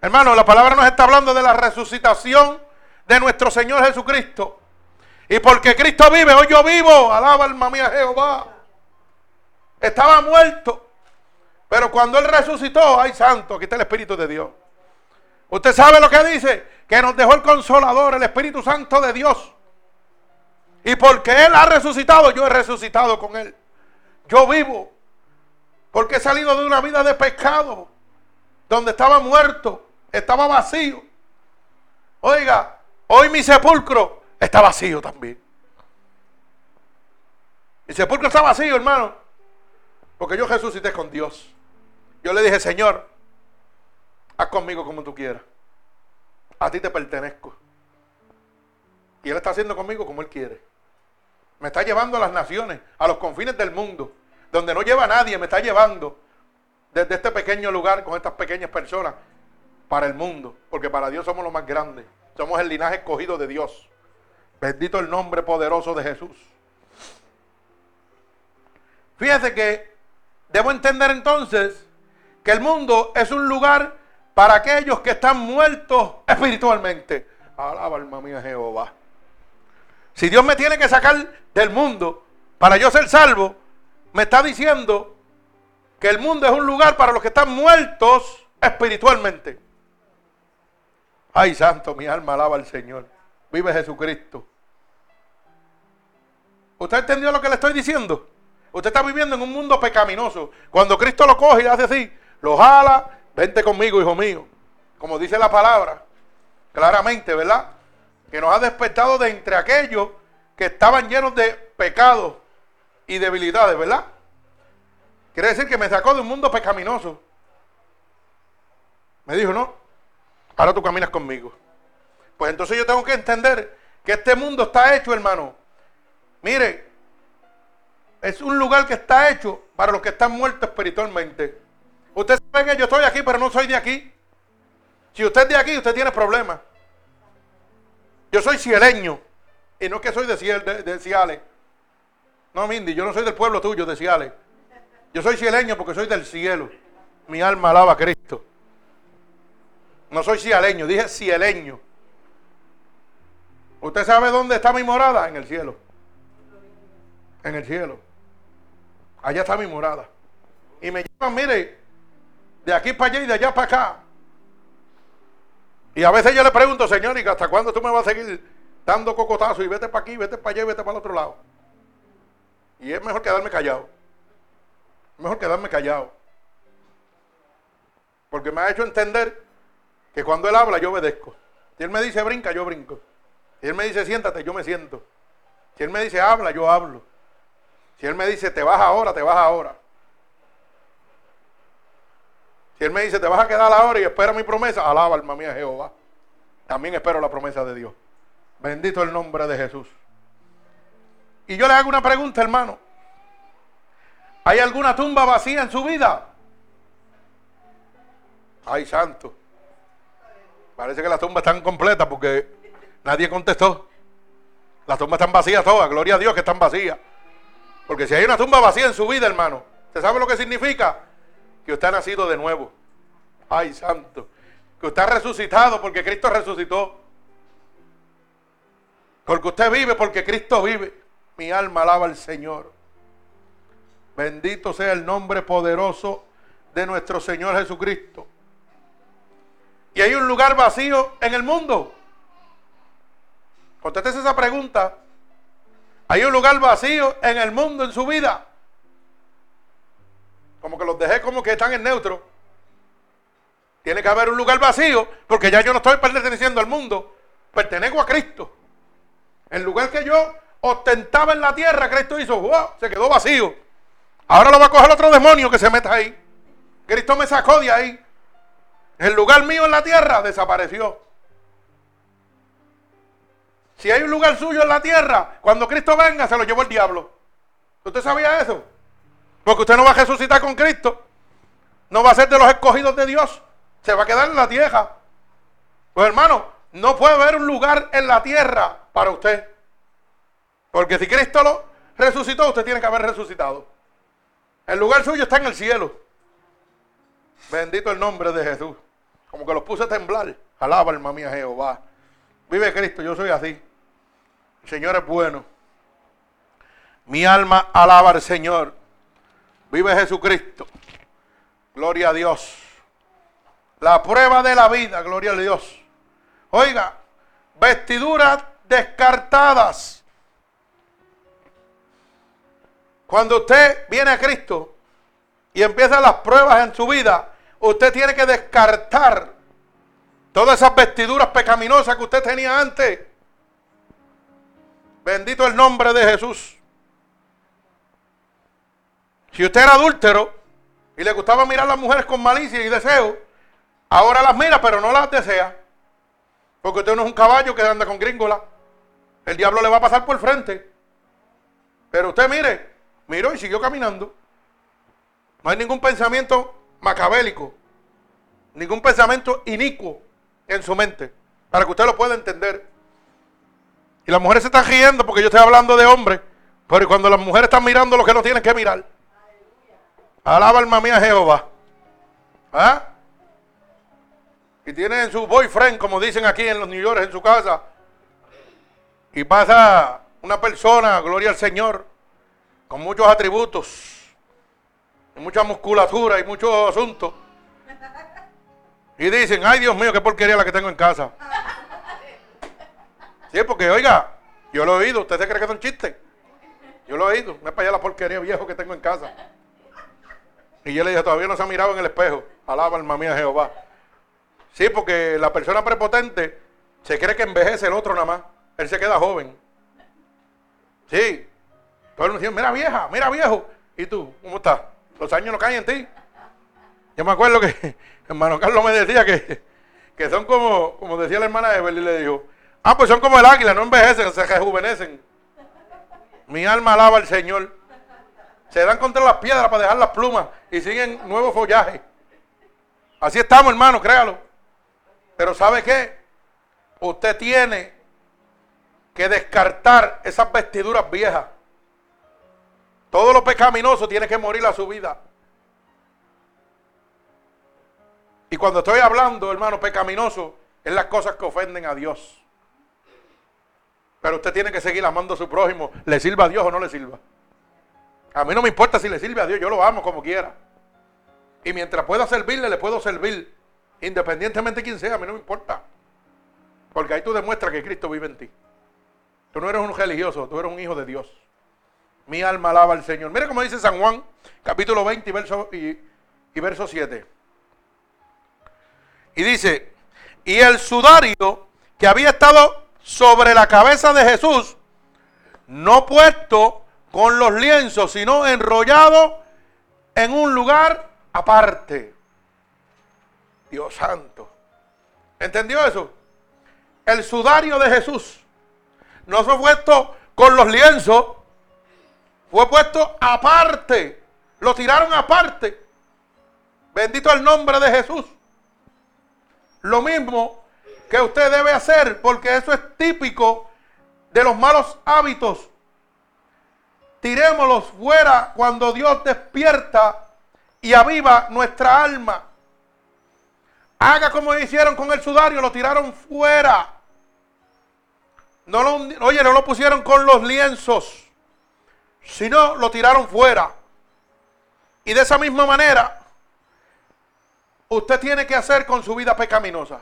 Hermano, la palabra nos está hablando de la resucitación de nuestro Señor Jesucristo. Y porque Cristo vive, hoy yo vivo, alaba alma mía Jehová. Estaba muerto. Pero cuando Él resucitó, ay santo, aquí está el Espíritu de Dios. Usted sabe lo que dice, que nos dejó el consolador, el Espíritu Santo de Dios. Y porque Él ha resucitado, yo he resucitado con Él. Yo vivo. Porque he salido de una vida de pecado, donde estaba muerto, estaba vacío. Oiga, hoy mi sepulcro está vacío también. Mi sepulcro está vacío, hermano. Porque yo resucité con Dios. Yo le dije, Señor, haz conmigo como tú quieras. A ti te pertenezco. Y Él está haciendo conmigo como Él quiere. Me está llevando a las naciones, a los confines del mundo, donde no lleva nadie, me está llevando desde este pequeño lugar con estas pequeñas personas para el mundo. Porque para Dios somos los más grandes. Somos el linaje escogido de Dios. Bendito el nombre poderoso de Jesús. Fíjese que debo entender entonces que el mundo es un lugar para aquellos que están muertos espiritualmente. Alaba alma mía Jehová. Si Dios me tiene que sacar del mundo para yo ser salvo, me está diciendo que el mundo es un lugar para los que están muertos espiritualmente. Ay, santo, mi alma alaba al Señor. Vive Jesucristo. ¿Usted entendió lo que le estoy diciendo? Usted está viviendo en un mundo pecaminoso. Cuando Cristo lo coge y hace así, lo jala, vente conmigo, hijo mío. Como dice la palabra, claramente, ¿verdad? Que nos ha despertado de entre aquellos que estaban llenos de pecados y debilidades, ¿verdad? Quiere decir que me sacó de un mundo pecaminoso. Me dijo, no, ahora tú caminas conmigo. Pues entonces yo tengo que entender que este mundo está hecho, hermano. Mire, es un lugar que está hecho para los que están muertos espiritualmente. Usted sabe que yo estoy aquí, pero no soy de aquí. Si usted es de aquí, usted tiene problemas. Yo soy cieleño. Y no es que soy de, de, Ciales. No, Mindy, yo no soy del pueblo tuyo, de Ciales. Yo soy cieleño porque soy del cielo. Mi alma alaba a Cristo. No soy cialeño, dije cieleño. ¿Usted sabe dónde está mi morada? En el cielo. En el cielo. Allá está mi morada. Y me llaman, mire, de aquí para allá y de allá para acá. Y a veces yo le pregunto, señor, ¿y hasta cuándo tú me vas a seguir dando cocotazo y vete para aquí, vete para allá y vete para el otro lado? Y es mejor quedarme callado. Mejor quedarme callado. Porque me ha hecho entender que cuando él habla yo obedezco. Si él me dice brinca, yo brinco. Si él me dice siéntate, yo me siento. Si él me dice habla, yo hablo. Si él me dice te vas ahora, te vas ahora. Si él me dice, te vas a quedar ahora y espera mi promesa, alaba alma mía Jehová. También espero la promesa de Dios. Bendito el nombre de Jesús. Y yo le hago una pregunta, hermano. ¿Hay alguna tumba vacía en su vida? Ay, santo. Parece que las tumbas están completas porque nadie contestó. Las tumbas están vacías todas. Gloria a Dios que están vacías. Porque si hay una tumba vacía en su vida, hermano, ¿usted sabe lo que significa? que usted ha nacido de nuevo. Ay, santo. Que usted ha resucitado porque Cristo resucitó. Porque usted vive porque Cristo vive. Mi alma alaba al Señor. Bendito sea el nombre poderoso de nuestro Señor Jesucristo. Y hay un lugar vacío en el mundo. Contéstese esa pregunta. ¿Hay un lugar vacío en el mundo, en su vida? Como que los dejé como que están en neutro. Tiene que haber un lugar vacío, porque ya yo no estoy perteneciendo al mundo, pertenezco a Cristo. El lugar que yo ostentaba en la tierra, Cristo hizo, wow, se quedó vacío. Ahora lo va a coger otro demonio que se meta ahí. Cristo me sacó de ahí. El lugar mío en la tierra desapareció. Si hay un lugar suyo en la tierra, cuando Cristo venga se lo llevó el diablo. ¿Usted sabía eso? Porque usted no va a resucitar con Cristo. No va a ser de los escogidos de Dios. Se va a quedar en la tierra. Pues hermano, no puede haber un lugar en la tierra para usted. Porque si Cristo lo resucitó, usted tiene que haber resucitado. El lugar suyo está en el cielo. Bendito el nombre de Jesús. Como que los puse a temblar. Alaba alma mía Jehová. Vive Cristo, yo soy así. El Señor es bueno. Mi alma alaba al Señor. Vive Jesucristo. Gloria a Dios. La prueba de la vida, gloria a Dios. Oiga, vestiduras descartadas. Cuando usted viene a Cristo y empiezan las pruebas en su vida, usted tiene que descartar todas esas vestiduras pecaminosas que usted tenía antes. Bendito el nombre de Jesús. Si usted era adúltero y le gustaba mirar a las mujeres con malicia y deseo, ahora las mira pero no las desea. Porque usted no es un caballo que anda con gringola. El diablo le va a pasar por frente. Pero usted mire, Miró y siguió caminando. No hay ningún pensamiento macabélico, ningún pensamiento inicuo en su mente, para que usted lo pueda entender. Y las mujeres se están riendo porque yo estoy hablando de hombres, pero cuando las mujeres están mirando lo que no tienen que mirar. Alaba alma mía Jehová. ¿Ah? Y tienen su boyfriend, como dicen aquí en los New York, en su casa. Y pasa una persona, gloria al Señor, con muchos atributos, mucha musculatura y muchos asuntos. Y dicen, ay Dios mío, qué porquería la que tengo en casa. Sí, porque oiga, yo lo he oído, ¿usted se cree que es un chiste? Yo lo he oído, me para allá la porquería viejo que tengo en casa. Y yo le dije, todavía no se ha mirado en el espejo. Alaba alma mía Jehová. Sí, porque la persona prepotente se cree que envejece el otro nada más. Él se queda joven. Sí, todo el mundo mira vieja, mira viejo. ¿Y tú? ¿Cómo estás? Los años no caen en ti. Yo me acuerdo que hermano Carlos me decía que, que son como, como decía la hermana Evelyn, y le dijo, ah, pues son como el águila, no envejecen, se rejuvenecen. Mi alma alaba al Señor. Se dan contra las piedras para dejar las plumas y siguen nuevo follaje. Así estamos, hermano, créalo. Pero ¿sabe qué? Usted tiene que descartar esas vestiduras viejas. Todo lo pecaminoso tiene que morir a su vida. Y cuando estoy hablando, hermano, pecaminoso, es las cosas que ofenden a Dios. Pero usted tiene que seguir amando a su prójimo, le sirva a Dios o no le sirva. A mí no me importa si le sirve a Dios, yo lo amo como quiera. Y mientras pueda servirle, le puedo servir. Independientemente de quién sea, a mí no me importa. Porque ahí tú demuestras que Cristo vive en ti. Tú no eres un religioso, tú eres un hijo de Dios. Mi alma alaba al Señor. Mira cómo dice San Juan, capítulo 20 y verso, y, y verso 7. Y dice, y el sudario que había estado sobre la cabeza de Jesús, no puesto con los lienzos, sino enrollado en un lugar aparte. Dios santo. ¿Entendió eso? El sudario de Jesús no fue puesto con los lienzos, fue puesto aparte. Lo tiraron aparte. Bendito el nombre de Jesús. Lo mismo que usted debe hacer, porque eso es típico de los malos hábitos. Tirémoslos fuera cuando Dios despierta y aviva nuestra alma. Haga como hicieron con el sudario, lo tiraron fuera. No lo, oye, no lo pusieron con los lienzos. Si no, lo tiraron fuera. Y de esa misma manera, usted tiene que hacer con su vida pecaminosa.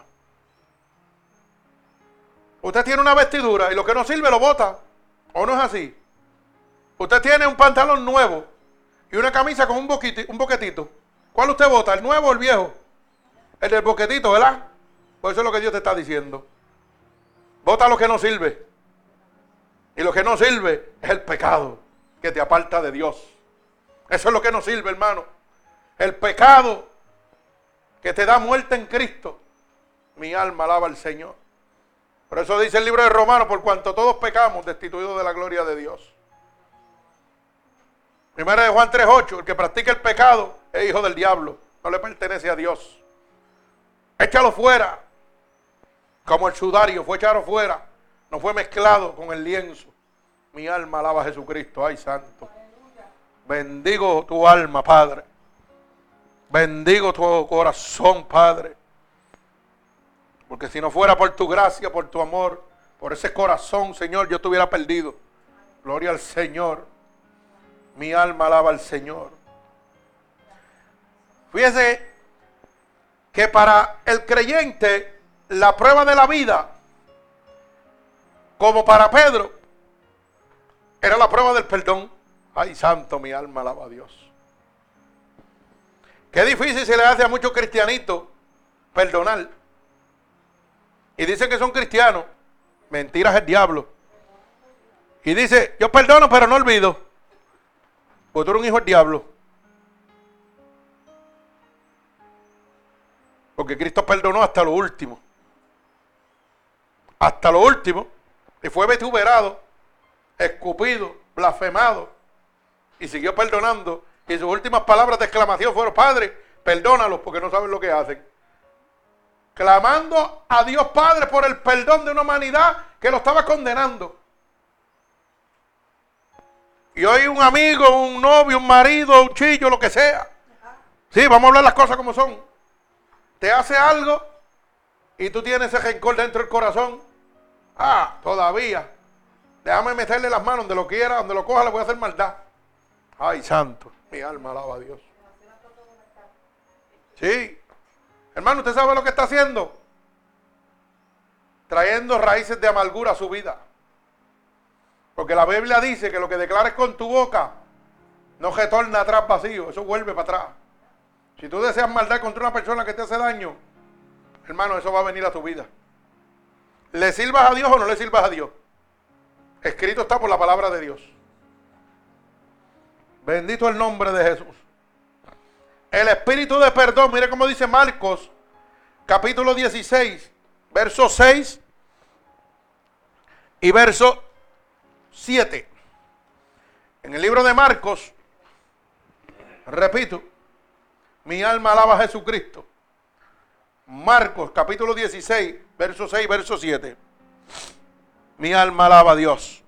Usted tiene una vestidura y lo que no sirve lo bota. ¿O no es así? Usted tiene un pantalón nuevo y una camisa con un, un boquetito. ¿Cuál usted vota? ¿El nuevo o el viejo? El del boquetito, ¿verdad? Pues eso es lo que Dios te está diciendo. Vota lo que no sirve. Y lo que no sirve es el pecado que te aparta de Dios. Eso es lo que no sirve, hermano. El pecado que te da muerte en Cristo. Mi alma alaba al Señor. Por eso dice el libro de Romanos, por cuanto todos pecamos, destituidos de la gloria de Dios. Primera de Juan 3.8, el que practica el pecado es hijo del diablo, no le pertenece a Dios. Échalo fuera, como el sudario fue echado fuera, no fue mezclado con el lienzo. Mi alma alaba a Jesucristo, ay santo. Bendigo tu alma, Padre. Bendigo tu corazón, Padre. Porque si no fuera por tu gracia, por tu amor, por ese corazón, Señor, yo estuviera perdido. Gloria al Señor. Mi alma alaba al Señor. Fíjese que para el creyente la prueba de la vida, como para Pedro, era la prueba del perdón. Ay, santo, mi alma alaba a Dios. Qué difícil se le hace a muchos cristianitos perdonar. Y dicen que son cristianos. Mentiras el diablo. Y dice, yo perdono, pero no olvido. Pues tú eres un hijo del diablo. Porque Cristo perdonó hasta lo último. Hasta lo último. Y fue vituperado, escupido, blasfemado. Y siguió perdonando. Y sus últimas palabras de exclamación fueron, Padre, perdónalos porque no saben lo que hacen clamando a Dios Padre por el perdón de una humanidad que lo estaba condenando. Y hoy un amigo, un novio, un marido, un chillo, lo que sea. Sí, vamos a hablar las cosas como son. Te hace algo y tú tienes ese rencor dentro del corazón. Ah, todavía. Déjame meterle las manos donde lo quiera, donde lo coja, le voy a hacer maldad. Ay, santo, mi alma alaba a Dios. Sí, Hermano, ¿usted sabe lo que está haciendo? Trayendo raíces de amargura a su vida. Porque la Biblia dice que lo que declares con tu boca no retorna atrás vacío, eso vuelve para atrás. Si tú deseas maldad contra una persona que te hace daño, hermano, eso va a venir a tu vida. ¿Le sirvas a Dios o no le sirvas a Dios? Escrito está por la palabra de Dios. Bendito el nombre de Jesús. El espíritu de perdón, mire cómo dice Marcos, capítulo 16, verso 6 y verso 7. En el libro de Marcos, repito, mi alma alaba a Jesucristo. Marcos, capítulo 16, verso 6, verso 7. Mi alma alaba a Dios.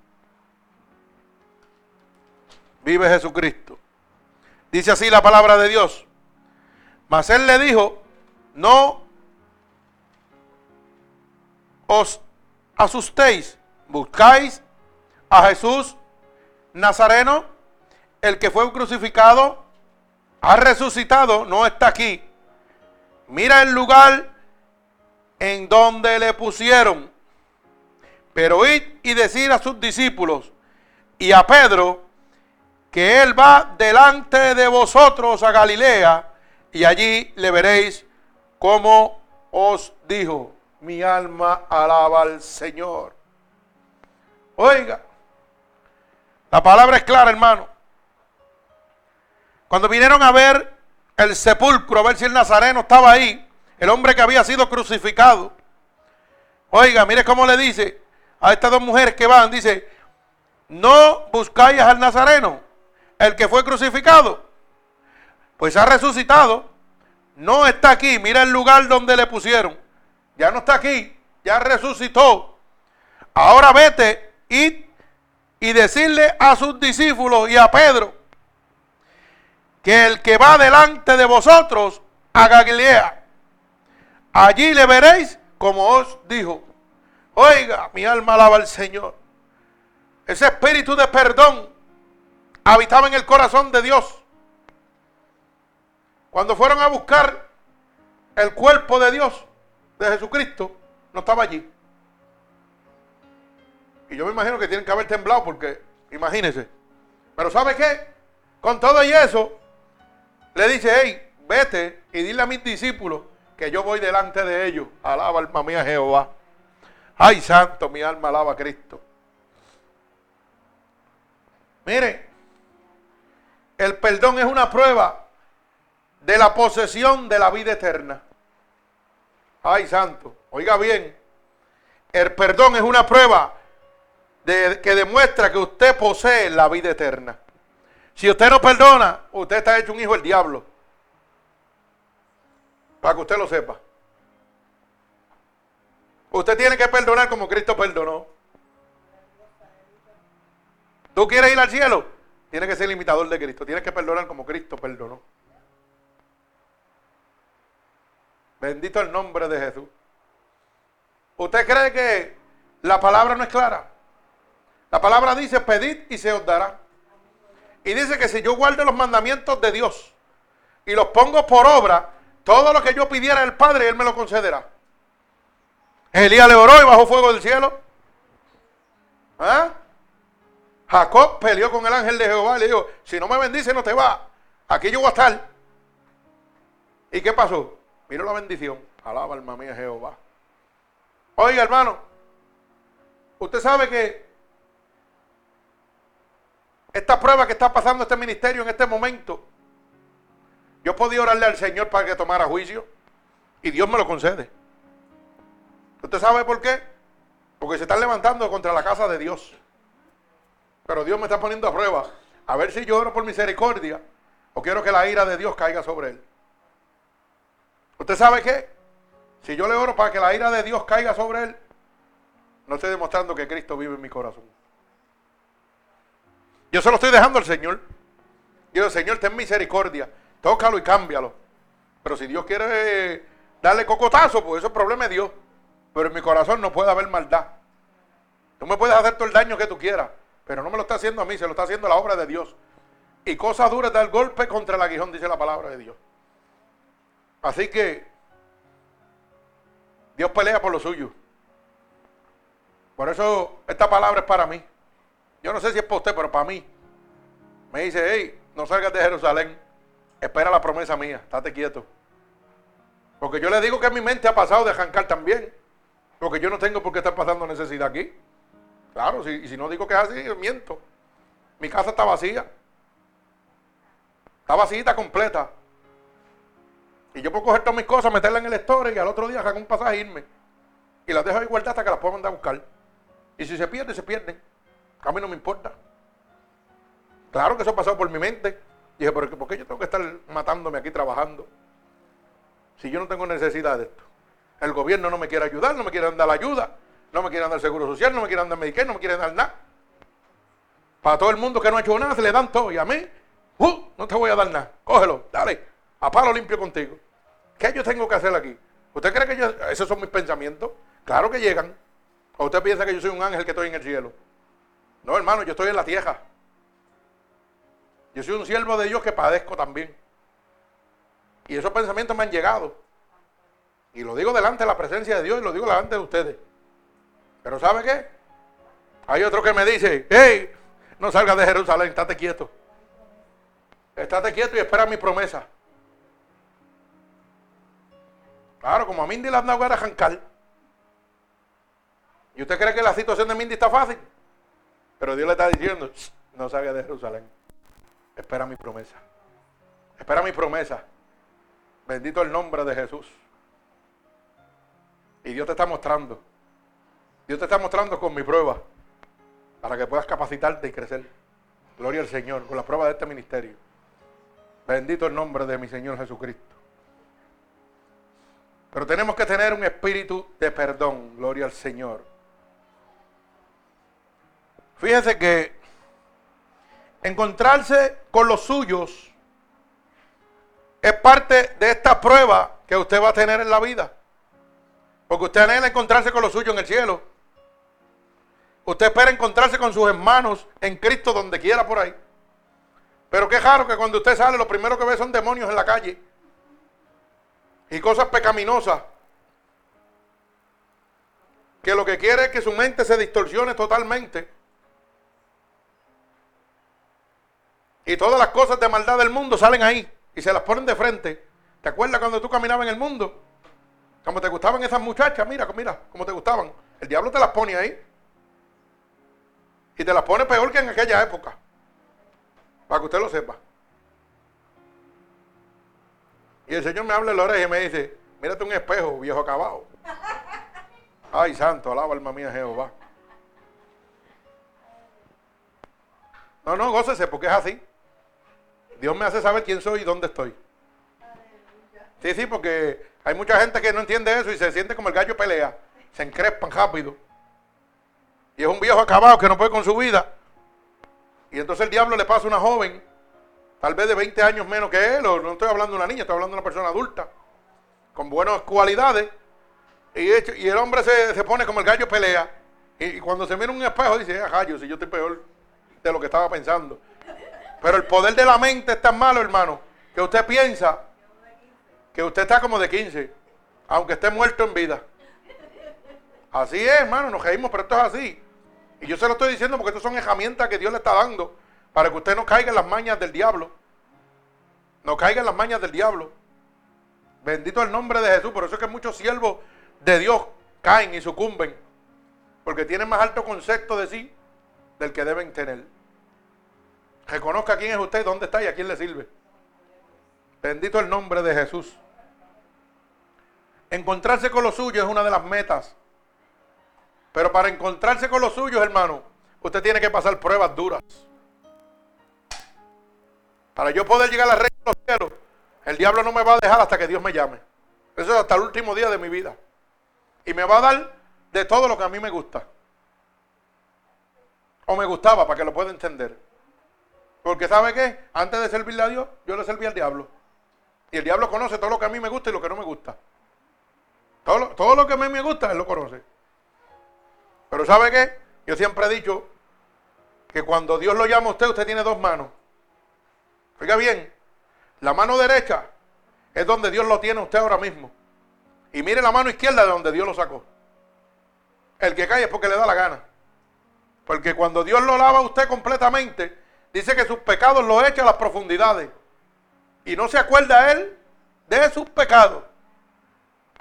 Vive Jesucristo. Dice así la palabra de Dios. Mas él le dijo, no os asustéis, buscáis a Jesús Nazareno, el que fue crucificado, ha resucitado, no está aquí. Mira el lugar en donde le pusieron. Pero id y decir a sus discípulos y a Pedro que él va delante de vosotros a Galilea y allí le veréis como os dijo, mi alma alaba al Señor. Oiga, la palabra es clara, hermano. Cuando vinieron a ver el sepulcro, a ver si el nazareno estaba ahí, el hombre que había sido crucificado. Oiga, mire cómo le dice a estas dos mujeres que van, dice, no buscáis al nazareno, el que fue crucificado pues ha resucitado. No está aquí. Mira el lugar donde le pusieron. Ya no está aquí. Ya resucitó. Ahora vete y, y decirle a sus discípulos y a Pedro que el que va delante de vosotros a Galilea, allí le veréis como os dijo. Oiga, mi alma alaba al Señor. Ese espíritu de perdón habitaba en el corazón de Dios. Cuando fueron a buscar el cuerpo de Dios, de Jesucristo, no estaba allí. Y yo me imagino que tienen que haber temblado porque, imagínense. Pero ¿sabe qué? Con todo y eso, le dice, hey, vete y dile a mis discípulos que yo voy delante de ellos. Alaba alma mía Jehová. Ay, santo, mi alma alaba a Cristo. Mire, el perdón es una prueba de la posesión de la vida eterna. Ay, santo, oiga bien, el perdón es una prueba de, que demuestra que usted posee la vida eterna. Si usted no perdona, usted está hecho un hijo del diablo. Para que usted lo sepa. Usted tiene que perdonar como Cristo perdonó. ¿Tú quieres ir al cielo? Tienes que ser imitador de Cristo. Tienes que perdonar como Cristo perdonó. Bendito el nombre de Jesús. ¿Usted cree que la palabra no es clara? La palabra dice, pedid y se os dará. Y dice que si yo guardo los mandamientos de Dios y los pongo por obra, todo lo que yo pidiera al Padre, Él me lo concederá. Elías le oró y bajó fuego del cielo. ¿Ah? Jacob peleó con el ángel de Jehová y le dijo, si no me bendice no te va. Aquí yo voy a estar. ¿Y qué pasó? Mira la bendición. Alaba alma mía Jehová. Oiga hermano, usted sabe que esta prueba que está pasando este ministerio en este momento, yo podía orarle al Señor para que tomara juicio y Dios me lo concede. ¿Usted sabe por qué? Porque se están levantando contra la casa de Dios. Pero Dios me está poniendo a prueba. A ver si yo oro por misericordia o quiero que la ira de Dios caiga sobre él. ¿Usted sabe qué? Si yo le oro para que la ira de Dios caiga sobre él, no estoy demostrando que Cristo vive en mi corazón. Yo se lo estoy dejando al Señor. Yo, Señor, ten misericordia. Tócalo y cámbialo. Pero si Dios quiere darle cocotazo, pues eso es problema de Dios. Pero en mi corazón no puede haber maldad. Tú me puedes hacer todo el daño que tú quieras, pero no me lo está haciendo a mí, se lo está haciendo la obra de Dios. Y cosas duras da el golpe contra el aguijón, dice la palabra de Dios. Así que Dios pelea por lo suyo. Por eso esta palabra es para mí. Yo no sé si es para usted, pero para mí. Me dice, hey, no salgas de Jerusalén. Espera la promesa mía. Estate quieto. Porque yo le digo que mi mente ha pasado de arrancar también. Porque yo no tengo por qué estar pasando necesidad aquí. Claro, si, y si no digo que es así, miento. Mi casa está vacía. Está vacía, completa. Y yo puedo coger todas mis cosas, meterlas en el store y al otro día hago un pasaje e irme. Y las dejo ahí guardadas hasta que las puedo mandar a buscar. Y si se pierde, se pierden. A mí no me importa. Claro que eso pasó por mi mente. dije, ¿por qué yo tengo que estar matándome aquí trabajando? Si yo no tengo necesidad de esto. El gobierno no me quiere ayudar, no me quiere dar la ayuda, no me quiere dar seguro social, no me quiere dar Medicare, no me quiere dar nada. Para todo el mundo que no ha hecho nada, se le dan todo. Y a mí, uh, no te voy a dar nada. Cógelo, dale, a palo limpio contigo. ¿Qué yo tengo que hacer aquí? ¿Usted cree que yo, esos son mis pensamientos? Claro que llegan. ¿O usted piensa que yo soy un ángel que estoy en el cielo? No, hermano, yo estoy en la tierra. Yo soy un siervo de Dios que padezco también. Y esos pensamientos me han llegado. Y lo digo delante de la presencia de Dios y lo digo delante de ustedes. Pero ¿sabe qué? Hay otro que me dice, hey, no salgas de Jerusalén, estate quieto. Estate quieto y espera mi promesa. Claro, como a Mindy le han dado a arrancar. ¿Y usted cree que la situación de Mindy está fácil? Pero Dios le está diciendo, no salga de Jerusalén. Espera mi promesa. Espera mi promesa. Bendito el nombre de Jesús. Y Dios te está mostrando. Dios te está mostrando con mi prueba. Para que puedas capacitarte y crecer. Gloria al Señor. Con la prueba de este ministerio. Bendito el nombre de mi Señor Jesucristo. Pero tenemos que tener un espíritu de perdón. Gloria al Señor. Fíjese que encontrarse con los suyos es parte de esta prueba que usted va a tener en la vida. Porque usted anhela encontrarse con los suyos en el cielo. Usted espera encontrarse con sus hermanos en Cristo donde quiera por ahí. Pero qué raro que cuando usted sale lo primero que ve son demonios en la calle. Y cosas pecaminosas. que lo que quiere es que su mente se distorsione totalmente. Y todas las cosas de maldad del mundo salen ahí y se las ponen de frente. ¿Te acuerdas cuando tú caminabas en el mundo? Como te gustaban esas muchachas, mira, mira, como te gustaban. El diablo te las pone ahí. Y te las pone peor que en aquella época. Para que usted lo sepa. Y el Señor me habla en la oreja y me dice, mírate un espejo, viejo acabado. Ay, santo, alaba alma mía Jehová. No, no, gócese porque es así. Dios me hace saber quién soy y dónde estoy. Sí, sí, porque hay mucha gente que no entiende eso y se siente como el gallo pelea. Se encrespan rápido. Y es un viejo acabado que no puede con su vida. Y entonces el diablo le pasa a una joven, tal vez de 20 años menos que él, o no estoy hablando de una niña, estoy hablando de una persona adulta, con buenas cualidades. Y, y el hombre se, pone como el gallo pelea. Y, cuando se mira un espejo dice, ah, gallo, si yo estoy peor de lo que estaba pensando. Pero el poder de la mente es tan malo, hermano, que usted piensa que usted está como de 15, aunque esté muerto en vida. Así es, hermano, nos reímos, pero esto es así. Y yo se lo estoy diciendo porque estas son herramientas que Dios le está dando para que usted no caiga en las mañas del diablo. No caiga en las mañas del diablo. Bendito el nombre de Jesús. Por eso es que muchos siervos de Dios caen y sucumben. Porque tienen más alto concepto de sí del que deben tener. Reconozca quién es usted, dónde está y a quién le sirve. Bendito el nombre de Jesús. Encontrarse con los suyos es una de las metas. Pero para encontrarse con los suyos, hermano, usted tiene que pasar pruebas duras. Para yo poder llegar a la reina de los cielos, el diablo no me va a dejar hasta que Dios me llame. Eso es hasta el último día de mi vida. Y me va a dar de todo lo que a mí me gusta. O me gustaba, para que lo pueda entender. Porque ¿sabe qué? Antes de servirle a Dios, yo le serví al diablo. Y el diablo conoce todo lo que a mí me gusta y lo que no me gusta. Todo lo, todo lo que a mí me gusta, él lo conoce. Pero ¿sabe qué? Yo siempre he dicho que cuando Dios lo llama a usted, usted tiene dos manos. Oiga bien, la mano derecha es donde Dios lo tiene usted ahora mismo. Y mire la mano izquierda de donde Dios lo sacó. El que cae es porque le da la gana. Porque cuando Dios lo lava a usted completamente, dice que sus pecados los echa a las profundidades. Y no se acuerda él de sus pecados.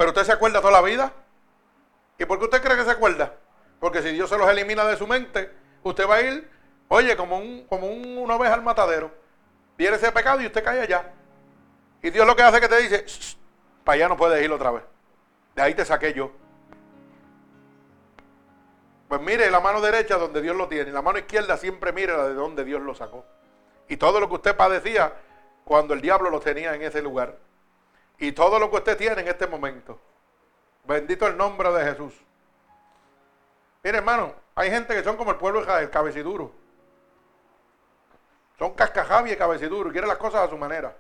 Pero usted se acuerda toda la vida. ¿Y por qué usted cree que se acuerda? Porque si Dios se los elimina de su mente, usted va a ir, oye, como, un, como una oveja al matadero. Viene ese pecado y usted cae allá. Y Dios lo que hace es que te dice, para allá no puedes ir otra vez. De ahí te saqué yo. Pues mire la mano derecha donde Dios lo tiene. Y la mano izquierda siempre mire la de donde Dios lo sacó. Y todo lo que usted padecía cuando el diablo lo tenía en ese lugar. Y todo lo que usted tiene en este momento. Bendito el nombre de Jesús. Mire, hermano, hay gente que son como el pueblo de Israel, cabeciduro. Son cascajabi y cabeciduro y quieren las cosas a su manera.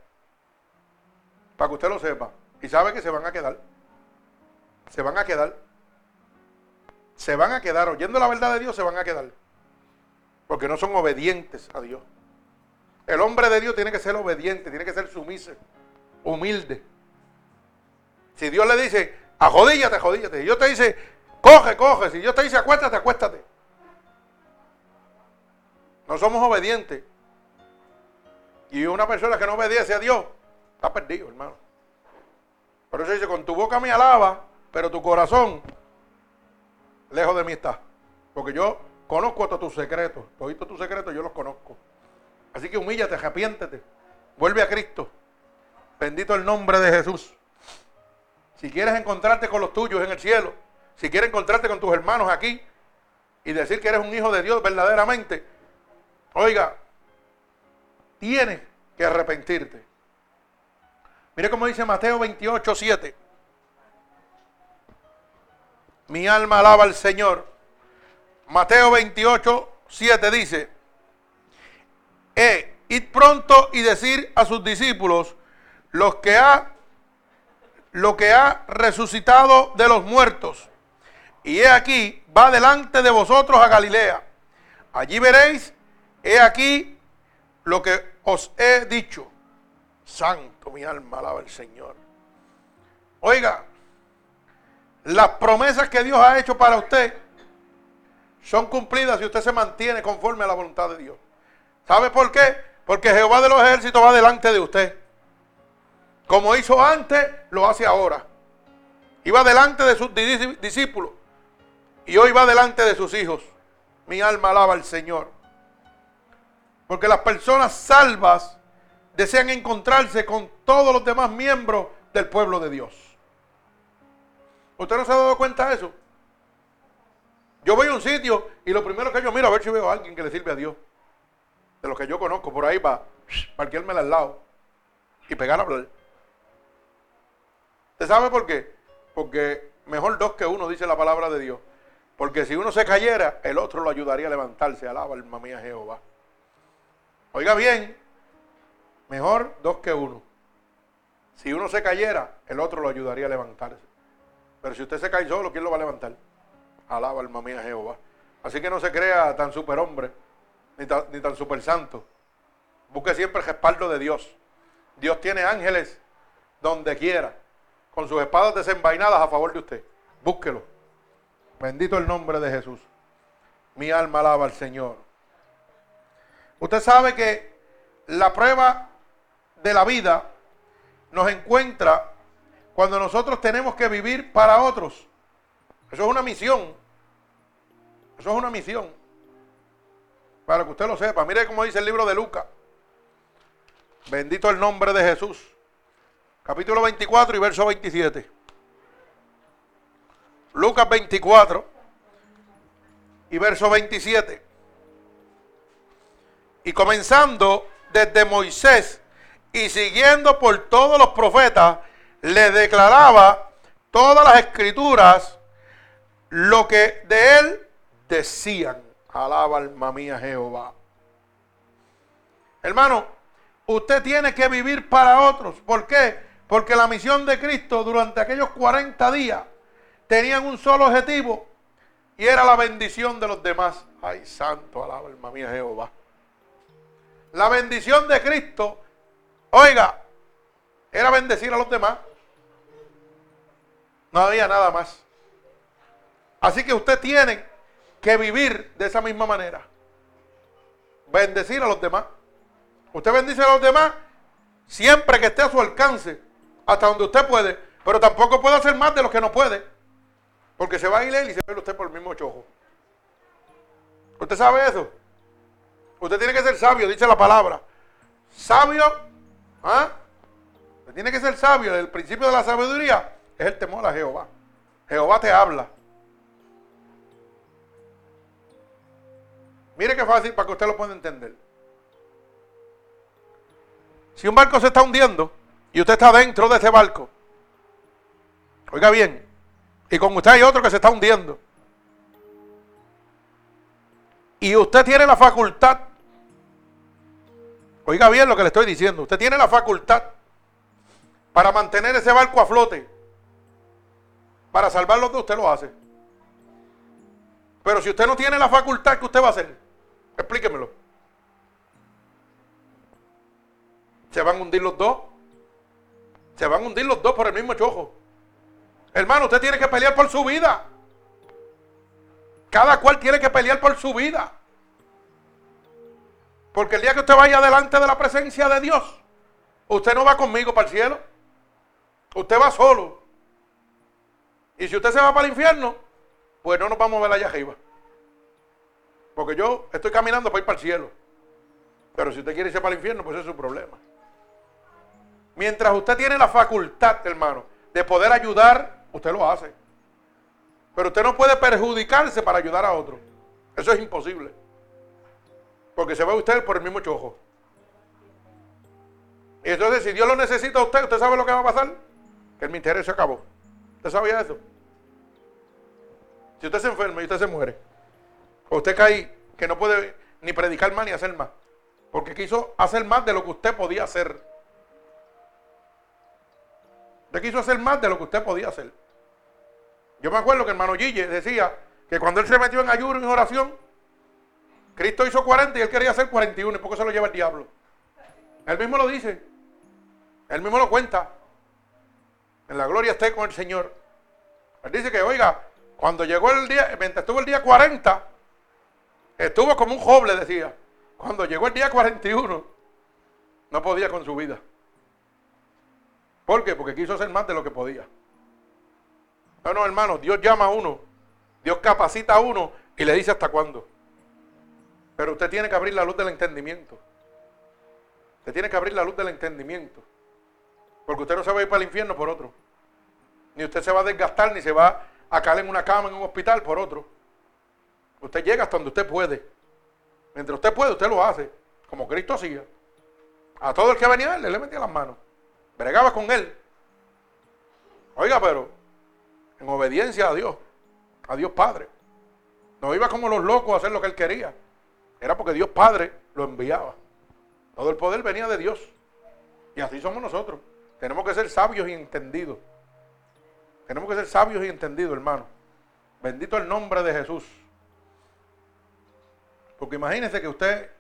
Para que usted lo sepa. Y sabe que se van a quedar. Se van a quedar se van a quedar, oyendo la verdad de Dios, se van a quedar. Porque no son obedientes a Dios. El hombre de Dios tiene que ser obediente, tiene que ser sumiso, humilde. Si Dios le dice, ajodíllate, ajodíllate. Si Dios te dice, coge, coge. Si Dios te dice, acuéstate, acuéstate. No somos obedientes. Y una persona que no obedece a Dios está perdido, hermano. Por eso dice, con tu boca me alaba, pero tu corazón lejos de mí está. Porque yo conozco todos tus secretos. Todos tus secretos yo los conozco. Así que humíllate, arrepiéntete. Vuelve a Cristo. Bendito el nombre de Jesús. Si quieres encontrarte con los tuyos en el cielo, si quieres encontrarte con tus hermanos aquí y decir que eres un hijo de Dios verdaderamente, oiga, tienes que arrepentirte. Mire cómo dice Mateo 28, 7. Mi alma alaba al Señor. Mateo 28, 7 dice, e, id pronto y decir a sus discípulos, los que ha, lo que ha resucitado de los muertos. Y he aquí, va delante de vosotros a Galilea. Allí veréis, he aquí lo que os he dicho. Santo, mi alma alaba al Señor. Oiga, las promesas que Dios ha hecho para usted son cumplidas si usted se mantiene conforme a la voluntad de Dios. ¿Sabe por qué? Porque Jehová de los ejércitos va delante de usted. Como hizo antes, lo hace ahora. Iba delante de sus discípulos y hoy va delante de sus hijos. Mi alma alaba al Señor. Porque las personas salvas desean encontrarse con todos los demás miembros del pueblo de Dios. ¿Usted no se ha dado cuenta de eso? Yo voy a un sitio y lo primero que yo miro a ver si veo a alguien que le sirve a Dios. De los que yo conozco por ahí para parquearme al lado y pegar a hablar. ¿Usted sabe por qué? Porque mejor dos que uno, dice la palabra de Dios. Porque si uno se cayera, el otro lo ayudaría a levantarse. Alaba alma mía Jehová. Oiga bien, mejor dos que uno. Si uno se cayera, el otro lo ayudaría a levantarse. Pero si usted se cae solo, ¿quién lo va a levantar? Alaba alma mía Jehová. Así que no se crea tan superhombre, ni tan, ni tan super santo. Busque siempre el respaldo de Dios. Dios tiene ángeles donde quiera, con sus espadas desenvainadas a favor de usted. Búsquelo. Bendito el nombre de Jesús. Mi alma alaba al Señor. Usted sabe que la prueba de la vida nos encuentra cuando nosotros tenemos que vivir para otros. Eso es una misión. Eso es una misión. Para que usted lo sepa. Mire cómo dice el libro de Lucas. Bendito el nombre de Jesús. Capítulo 24 y verso 27. Lucas 24 y verso 27. Y comenzando desde Moisés y siguiendo por todos los profetas, le declaraba todas las escrituras lo que de él decían. Alaba alma mía Jehová. Hermano, usted tiene que vivir para otros. ¿Por qué? Porque la misión de Cristo durante aquellos 40 días tenían un solo objetivo y era la bendición de los demás. Ay, santo, alaba alma mía Jehová. La bendición de Cristo, oiga, era bendecir a los demás. No había nada más. Así que usted tiene que vivir de esa misma manera. Bendecir a los demás. Usted bendice a los demás siempre que esté a su alcance, hasta donde usted puede, pero tampoco puede hacer más de lo que no puede. Porque se va a ir él y se va a usted por el mismo chojo. ¿Usted sabe eso? Usted tiene que ser sabio, dice la palabra. Sabio, ¿ah? Usted tiene que ser sabio. El principio de la sabiduría es el temor a Jehová. Jehová te habla. Mire qué fácil para que usted lo pueda entender. Si un barco se está hundiendo y usted está dentro de ese barco, oiga bien, y con usted hay otro que se está hundiendo, y usted tiene la facultad, oiga bien lo que le estoy diciendo, usted tiene la facultad para mantener ese barco a flote, para salvarlo de usted lo hace. Pero si usted no tiene la facultad, ¿qué usted va a hacer? Explíquemelo. ¿Se van a hundir los dos? Se van a hundir los dos por el mismo chojo. Hermano, usted tiene que pelear por su vida. Cada cual tiene que pelear por su vida. Porque el día que usted vaya delante de la presencia de Dios, usted no va conmigo para el cielo. Usted va solo. Y si usted se va para el infierno, pues no nos vamos a ver allá arriba. Porque yo estoy caminando para ir para el cielo. Pero si usted quiere irse para el infierno, pues es su problema. Mientras usted tiene la facultad, hermano, de poder ayudar, usted lo hace. Pero usted no puede perjudicarse para ayudar a otro. Eso es imposible. Porque se va usted por el mismo chojo. Y entonces, si Dios lo necesita a usted, ¿usted sabe lo que va a pasar? Que el ministerio se acabó. ¿Usted sabía eso? Si usted se enferma y usted se muere, o usted cae que no puede ni predicar más ni hacer más, porque quiso hacer más de lo que usted podía hacer. Usted quiso hacer más de lo que usted podía hacer. Yo me acuerdo que hermano Gille decía que cuando él se metió en ayuno y en oración, Cristo hizo 40 y él quería hacer 41. ¿Y por qué se lo lleva el diablo? Él mismo lo dice. Él mismo lo cuenta. En la gloria esté con el Señor. Él dice que, oiga, cuando llegó el día, mientras estuvo el día 40, estuvo como un joven, decía. Cuando llegó el día 41, no podía con su vida. ¿Por qué? Porque quiso hacer más de lo que podía. No, no, hermano, Dios llama a uno, Dios capacita a uno y le dice hasta cuándo. Pero usted tiene que abrir la luz del entendimiento. Usted tiene que abrir la luz del entendimiento. Porque usted no se va a ir para el infierno por otro. Ni usted se va a desgastar, ni se va a caer en una cama, en un hospital por otro. Usted llega hasta donde usted puede. Mientras usted puede, usted lo hace. Como Cristo hacía. A todo el que venía él, le metía las manos. Bregaba con él. Oiga, pero en obediencia a Dios. A Dios Padre. No iba como los locos a hacer lo que él quería. Era porque Dios Padre lo enviaba. Todo el poder venía de Dios. Y así somos nosotros. Tenemos que ser sabios y entendidos. Tenemos que ser sabios y entendidos, hermano. Bendito el nombre de Jesús. Porque imagínese que usted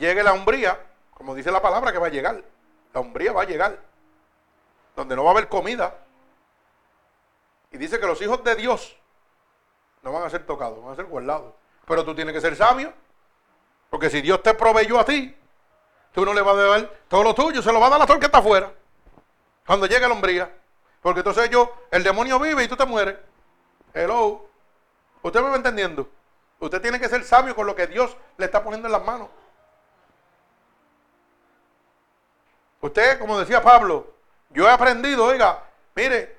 llegue la umbría, como dice la palabra que va a llegar. La umbría va a llegar. Donde no va a haber comida. Y dice que los hijos de Dios no van a ser tocados, van a ser guardados. Pero tú tienes que ser sabio. Porque si Dios te proveyó a ti, tú no le vas a dar todo lo tuyo, se lo va a dar a todo el que está afuera. Cuando llegue la hombría. Porque entonces yo, el demonio vive y tú te mueres. Hello. ¿Usted me va entendiendo? Usted tiene que ser sabio con lo que Dios le está poniendo en las manos. Usted, como decía Pablo, yo he aprendido, oiga, mire,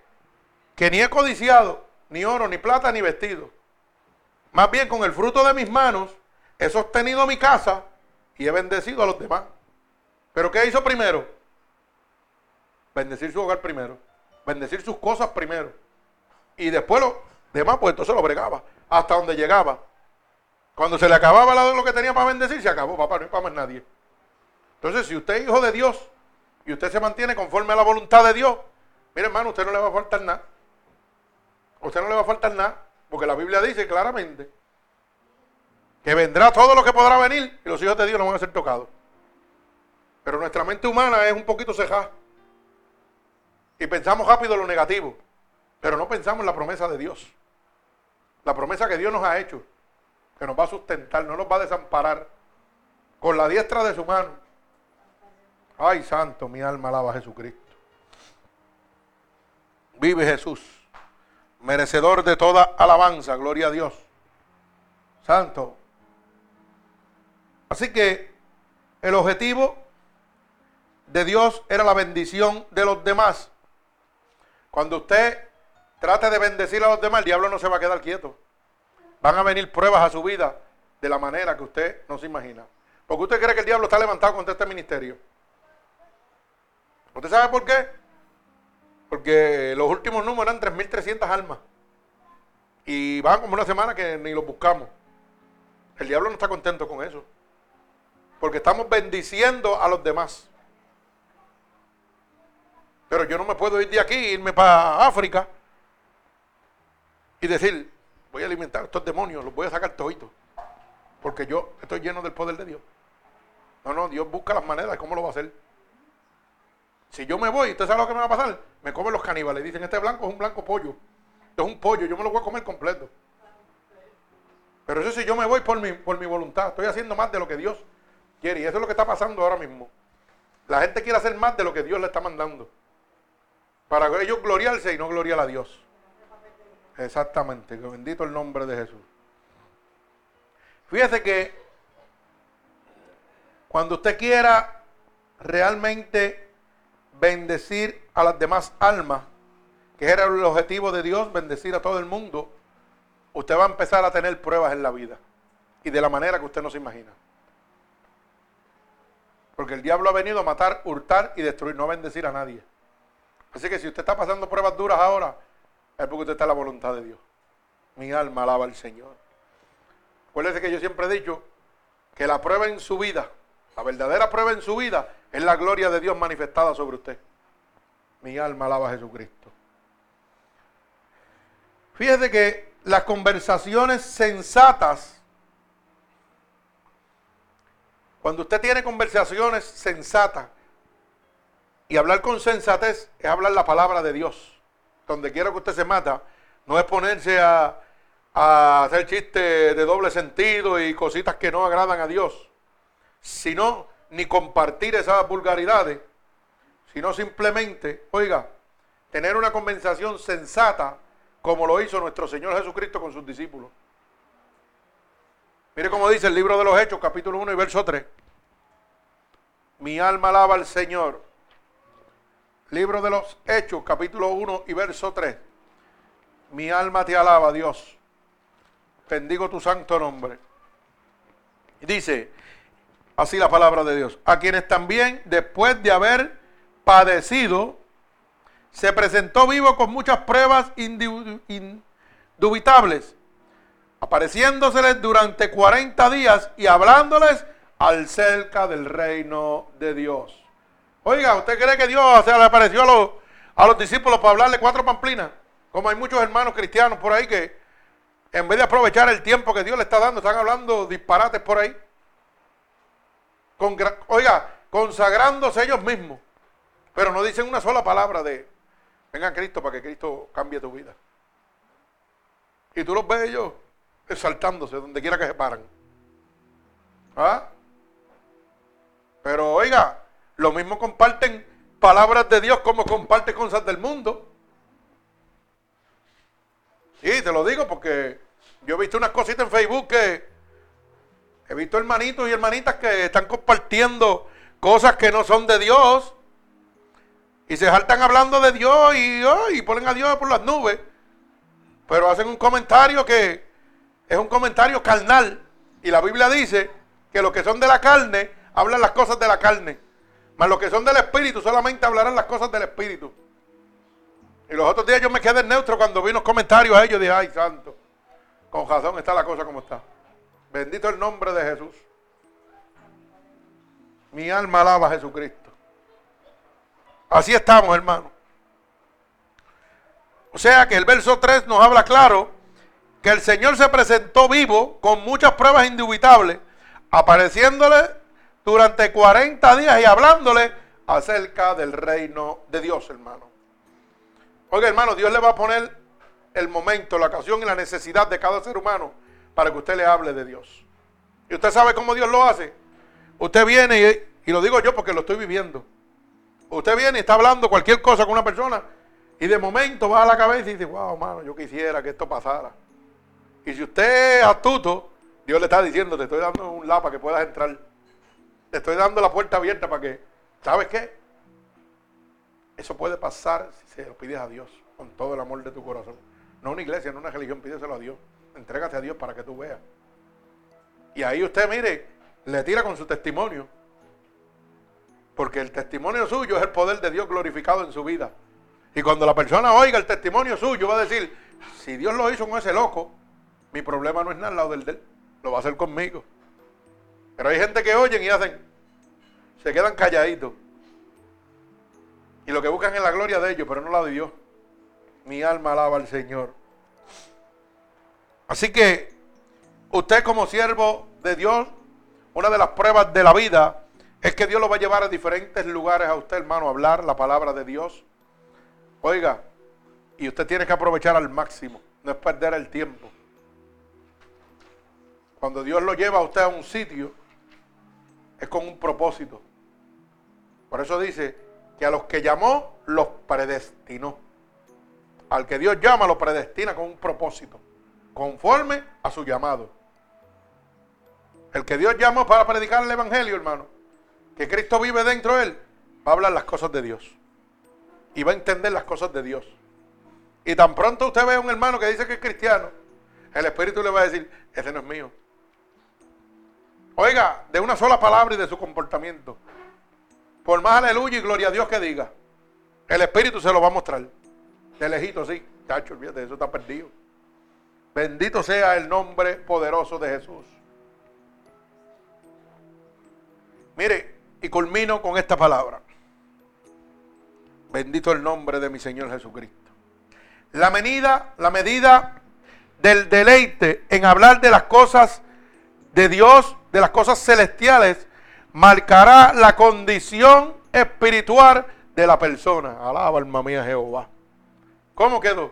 que ni he codiciado ni oro, ni plata, ni vestido. Más bien con el fruto de mis manos he sostenido mi casa y he bendecido a los demás. Pero ¿qué hizo primero? Bendecir su hogar primero. Bendecir sus cosas primero. Y después lo demás, pues entonces lo bregaba. Hasta donde llegaba. Cuando se le acababa lo que tenía para bendecir, se acabó, papá, no hay para más nadie. Entonces, si usted es hijo de Dios y usted se mantiene conforme a la voluntad de Dios, mire hermano, usted no le va a faltar nada. usted no le va a faltar nada, porque la Biblia dice claramente que vendrá todo lo que podrá venir y los hijos de Dios no van a ser tocados. Pero nuestra mente humana es un poquito cejada. Y pensamos rápido lo negativo, pero no pensamos en la promesa de Dios. La promesa que Dios nos ha hecho que nos va a sustentar, no nos va a desamparar con la diestra de su mano. Ay, santo, mi alma alaba a Jesucristo. Vive Jesús, merecedor de toda alabanza, gloria a Dios. Santo. Así que el objetivo de Dios era la bendición de los demás. Cuando usted trate de bendecir a los demás, el diablo no se va a quedar quieto. Van a venir pruebas a su vida de la manera que usted no se imagina. Porque usted cree que el diablo está levantado contra este ministerio. ¿Usted sabe por qué? Porque los últimos números eran 3.300 almas. Y van como una semana que ni los buscamos. El diablo no está contento con eso. Porque estamos bendiciendo a los demás. Pero yo no me puedo ir de aquí, irme para África y decir, voy a alimentar a estos demonios, los voy a sacar toditos. Porque yo estoy lleno del poder de Dios. No, no, Dios busca las maneras cómo lo va a hacer. Si yo me voy, ¿usted sabe lo que me va a pasar? Me comen los caníbales. Dicen, este blanco es un blanco pollo. Esto es un pollo, yo me lo voy a comer completo. Pero eso si yo me voy por mi, por mi voluntad. Estoy haciendo más de lo que Dios quiere. Y eso es lo que está pasando ahora mismo. La gente quiere hacer más de lo que Dios le está mandando. Para ellos gloriarse y no gloriar a Dios. Exactamente, bendito el nombre de Jesús. Fíjese que cuando usted quiera realmente bendecir a las demás almas, que era el objetivo de Dios, bendecir a todo el mundo, usted va a empezar a tener pruebas en la vida. Y de la manera que usted no se imagina. Porque el diablo ha venido a matar, hurtar y destruir, no a bendecir a nadie. Así que si usted está pasando pruebas duras ahora, es porque usted está en la voluntad de Dios. Mi alma alaba al Señor. Acuérdese que yo siempre he dicho que la prueba en su vida, la verdadera prueba en su vida, es la gloria de Dios manifestada sobre usted. Mi alma alaba a Jesucristo. Fíjese que las conversaciones sensatas, cuando usted tiene conversaciones sensatas, y hablar con sensatez es hablar la palabra de Dios donde quiera que usted se mata, no es ponerse a, a hacer chistes de doble sentido y cositas que no agradan a Dios, sino ni compartir esas vulgaridades, sino simplemente, oiga, tener una conversación sensata como lo hizo nuestro Señor Jesucristo con sus discípulos. Mire cómo dice el libro de los Hechos, capítulo 1 y verso 3. Mi alma alaba al Señor. Libro de los Hechos, capítulo 1 y verso 3. Mi alma te alaba, Dios. Bendigo tu santo nombre. Dice, así la palabra de Dios, a quienes también después de haber padecido, se presentó vivo con muchas pruebas indubitables, apareciéndoseles durante 40 días y hablándoles al cerca del reino de Dios. Oiga, ¿usted cree que Dios se le apareció a los, a los discípulos para hablarle cuatro pamplinas? Como hay muchos hermanos cristianos por ahí que en vez de aprovechar el tiempo que Dios le está dando, están hablando disparates por ahí. Oiga, consagrándose ellos mismos. Pero no dicen una sola palabra de, Venga Cristo para que Cristo cambie tu vida. Y tú los ves ellos exaltándose donde quiera que se paran. ¿Ah? Pero oiga, lo mismo comparten palabras de Dios como comparten cosas del mundo. Y te lo digo porque yo he visto unas cositas en Facebook que he visto hermanitos y hermanitas que están compartiendo cosas que no son de Dios y se saltan hablando de Dios y, ponen a Dios por las nubes. Pero hacen un comentario que es un comentario carnal. Y la Biblia dice que los que son de la carne hablan las cosas de la carne. Mas los que son del Espíritu solamente hablarán las cosas del Espíritu. Y los otros días yo me quedé neutro cuando vi unos comentarios a ellos. Dije, ay, santo. Con razón está la cosa como está. Bendito el nombre de Jesús. Mi alma alaba a Jesucristo. Así estamos, hermano. O sea que el verso 3 nos habla claro que el Señor se presentó vivo con muchas pruebas indubitables, apareciéndole durante 40 días y hablándole acerca del reino de Dios, hermano. Oiga, hermano, Dios le va a poner el momento, la ocasión y la necesidad de cada ser humano para que usted le hable de Dios. Y usted sabe cómo Dios lo hace. Usted viene y, lo digo yo porque lo estoy viviendo. Usted viene y está hablando cualquier cosa con una persona y de momento va a la cabeza y dice, wow, mano, yo quisiera que esto pasara. Y si usted es astuto, Dios le está diciendo, te estoy dando un la para que puedas entrar. Te estoy dando la puerta abierta para que, ¿sabes qué? Eso puede pasar si se lo pides a Dios con todo el amor de tu corazón. No una iglesia, no una religión, pídeselo a Dios. Entrégate a Dios para que tú veas. Y ahí usted, mire, le tira con su testimonio. Porque el testimonio suyo es el poder de Dios glorificado en su vida. Y cuando la persona oiga el testimonio suyo, va a decir, si Dios lo hizo con ese loco, mi problema no es nada al lado del de él, lo va a hacer conmigo. Pero hay gente que oyen y hacen, se quedan calladitos. Y lo que buscan es la gloria de ellos, pero no la de Dios. Mi alma alaba al Señor. Así que usted como siervo de Dios, una de las pruebas de la vida es que Dios lo va a llevar a diferentes lugares a usted, hermano, a hablar la palabra de Dios. Oiga, y usted tiene que aprovechar al máximo, no es perder el tiempo. Cuando Dios lo lleva a usted a un sitio, es con un propósito. Por eso dice que a los que llamó, los predestinó. Al que Dios llama, lo predestina con un propósito, conforme a su llamado. El que Dios llamó para predicar el Evangelio, hermano, que Cristo vive dentro de él, va a hablar las cosas de Dios. Y va a entender las cosas de Dios. Y tan pronto usted ve a un hermano que dice que es cristiano, el Espíritu le va a decir, ese no es mío. Oiga, de una sola palabra y de su comportamiento. Por más aleluya y gloria a Dios que diga, el Espíritu se lo va a mostrar. De lejito, sí. Tacho, olvídate, eso está perdido. Bendito sea el nombre poderoso de Jesús. Mire, y culmino con esta palabra. Bendito el nombre de mi Señor Jesucristo. La medida, la medida del deleite en hablar de las cosas de Dios, de las cosas celestiales, marcará la condición espiritual de la persona. Alaba alma mía Jehová. ¿Cómo quedó?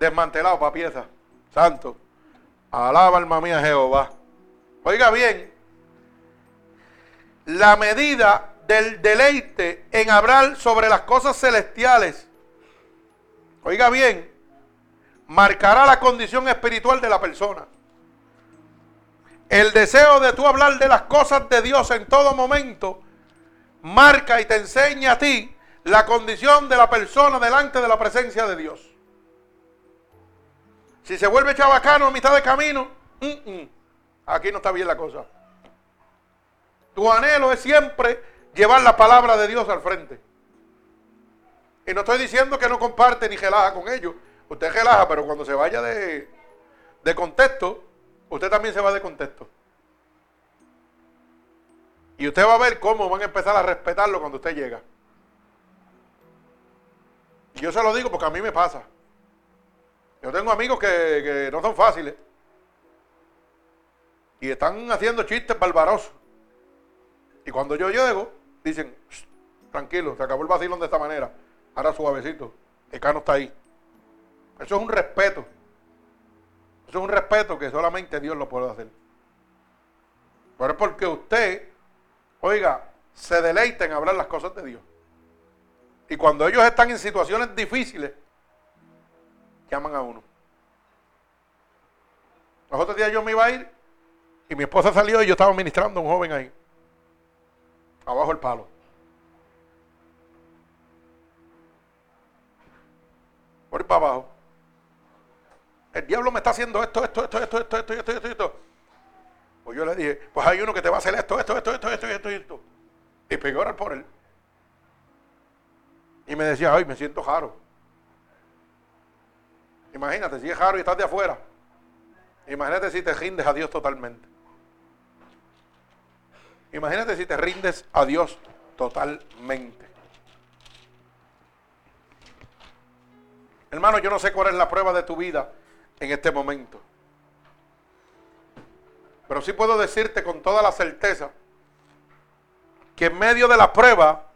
Desmantelado para piezas. Santo. Alaba alma mía Jehová. Oiga bien, la medida del deleite en hablar sobre las cosas celestiales, oiga bien, marcará la condición espiritual de la persona. El deseo de tú hablar de las cosas de Dios en todo momento marca y te enseña a ti la condición de la persona delante de la presencia de Dios. Si se vuelve chabacano a mitad de camino, mm, mm, aquí no está bien la cosa. Tu anhelo es siempre llevar la palabra de Dios al frente. Y no estoy diciendo que no comparte ni relaja con ellos. Usted relaja, pero cuando se vaya de, de contexto, usted también se va de contexto. Y usted va a ver cómo van a empezar a respetarlo cuando usted llega. Y yo se lo digo porque a mí me pasa. Yo tengo amigos que, que no son fáciles. Y están haciendo chistes barbarosos. Y cuando yo llego, dicen, tranquilo, se acabó el vacilón de esta manera. Ahora suavecito. El cano está ahí. Eso es un respeto. Eso es un respeto que solamente Dios lo puede hacer. Pero es porque usted, oiga, se deleita en hablar las cosas de Dios. Y cuando ellos están en situaciones difíciles, llaman a uno. Los otros días yo me iba a ir y mi esposa salió y yo estaba ministrando a un joven ahí. Abajo el palo. Por para abajo. El diablo me está haciendo esto, esto, esto, esto, esto, esto, esto, esto, esto. Pues yo le dije, pues hay uno que te va a hacer esto, esto, esto, esto, esto, esto, esto. Y pegué a orar por él. Y me decía, ay, me siento jaro. Imagínate, si es jaro y estás de afuera. Imagínate si te rindes a Dios totalmente. Imagínate si te rindes a Dios totalmente. Hermano, yo no sé cuál es la prueba de tu vida en este momento. Pero sí puedo decirte con toda la certeza que en medio de la prueba